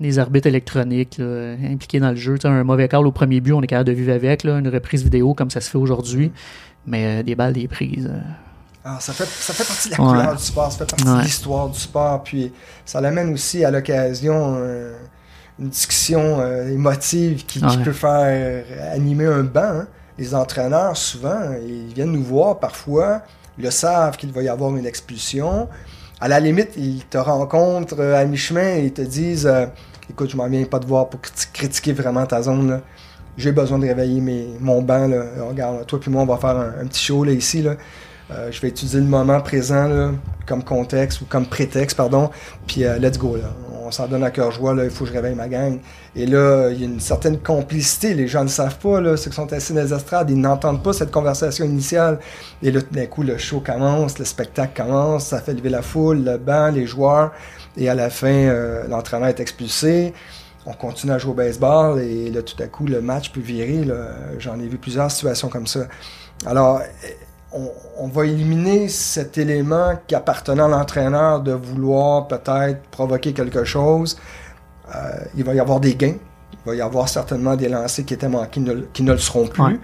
des arbitres électroniques là, impliqués dans le jeu. Tu sais, un mauvais call au premier but, on est capable de vivre avec. Là, une reprise vidéo comme ça se fait aujourd'hui. Mais des balles, des prises. Ah, ça, fait, ça fait partie de la Ouais. couleur du sport, ça fait partie Ouais. de l'histoire du sport. Puis ça l'amène aussi à l'occasion une discussion émotive qui, peut faire animer un banc. hein. Les entraîneurs, souvent, ils viennent nous voir parfois, ils le savent qu'il va y avoir une expulsion. À la limite, ils te rencontrent à mi-chemin et ils te disent euh, Écoute, je m'en viens pas te voir pour criti- critiquer vraiment ta zone. J'ai besoin de réveiller mes, mon banc. Regarde, toi puis moi, on va faire un, petit show là, ici. Euh, je vais utiliser le moment présent comme contexte ou comme prétexte, pardon. Puis euh, let's go. Là. S'en donne à cœur joie. Là. Il faut que je réveille ma gang. Et là, il y a une certaine complicité. Les gens ne savent pas. Là. Ceux qui sont assis dans les estrades, ils n'entendent pas cette conversation initiale. Et là, tout d'un coup, le show commence, le spectacle commence. Ça fait lever la foule, le banc, les joueurs. Et à la fin, euh, l'entraîneur est expulsé. On continue à jouer au baseball et là, tout à coup, le match peut virer. J'en ai vu plusieurs situations comme ça. Alors, on, on va éliminer cet élément qui appartenait à l'entraîneur de vouloir peut-être provoquer quelque chose. Euh, il va y avoir des gains. Il va y avoir certainement des lancers qui étaient manqués ne- qui ne le seront plus. Ouais.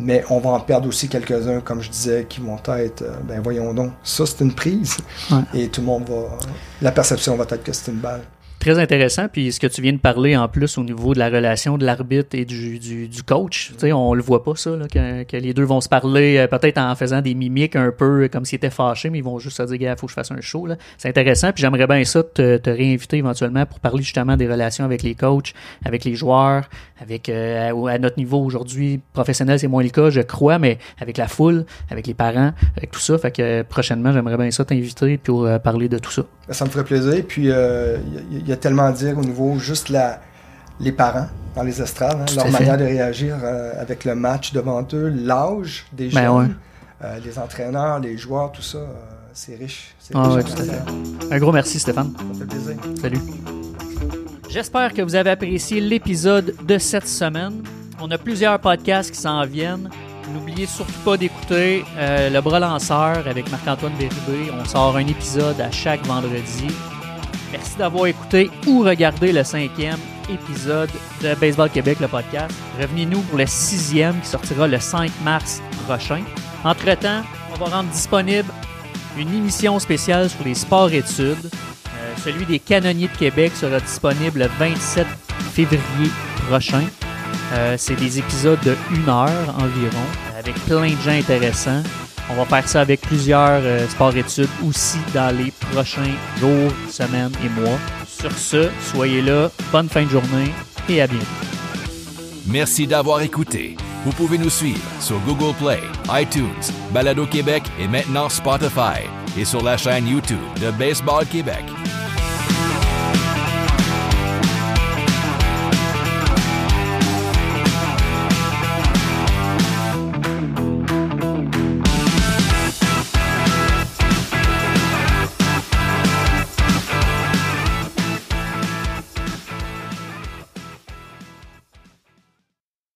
Mais on va en perdre aussi quelques-uns, comme je disais, qui vont être, euh, ben voyons donc, ça c'est une prise. Ouais. Et tout le monde va. La perception va être que c'est une balle. Très intéressant. Puis ce que tu viens de parler en plus au niveau de la relation de l'arbitre et du, du, coach, tu on le voit pas ça, là, que, que les deux vont se parler euh, peut-être en faisant des mimiques un peu comme s'ils étaient fâchés, mais ils vont juste se dire, il faut que je fasse un show. C'est intéressant. Puis j'aimerais bien ça te, te réinviter éventuellement pour parler justement des relations avec les coachs, avec les joueurs, avec euh, à, notre niveau aujourd'hui professionnel, c'est moins le cas, je crois, mais avec la foule, avec les parents, avec tout ça. Fait que euh, prochainement, j'aimerais bien ça t'inviter pour parler de tout ça. Ça me ferait plaisir. Puis, y, y a tellement à dire au niveau juste la, les parents dans les estrades, hein, leur fait. manière de réagir euh, avec le match devant eux, l'âge des Ben jeunes, ouais. euh, les entraîneurs, les joueurs, tout ça, euh, c'est riche. C'est Ah riche ouais, en tout à fait. affaires. Un gros merci, Stéphane. Ça fait plaisir. Salut. J'espère que vous avez apprécié l'épisode de cette semaine. On a plusieurs podcasts qui s'en viennent. N'oubliez surtout pas d'écouter euh, Le Bras Lanceur avec Marc-Antoine Bérubé. On sort un épisode à chaque vendredi. Merci d'avoir écouté ou regardé le cinquième épisode de Baseball Québec, le podcast. Revenez-nous pour le sixième qui sortira le 5 mars prochain. Entre-temps, on va rendre disponible une émission spéciale sur les sports-études. Euh, celui des canonniers de Québec sera disponible le 27 février prochain. Euh, c'est des épisodes de une heure environ, avec plein de gens intéressants. On va faire ça avec plusieurs euh, sports-études aussi dans les prochains jours, semaines et mois. Sur ce, soyez là, bonne fin de journée et à bientôt. Merci d'avoir écouté. Vous pouvez nous suivre sur Google Play, iTunes, Balado Québec et maintenant Spotify et sur la chaîne YouTube de Baseball Québec.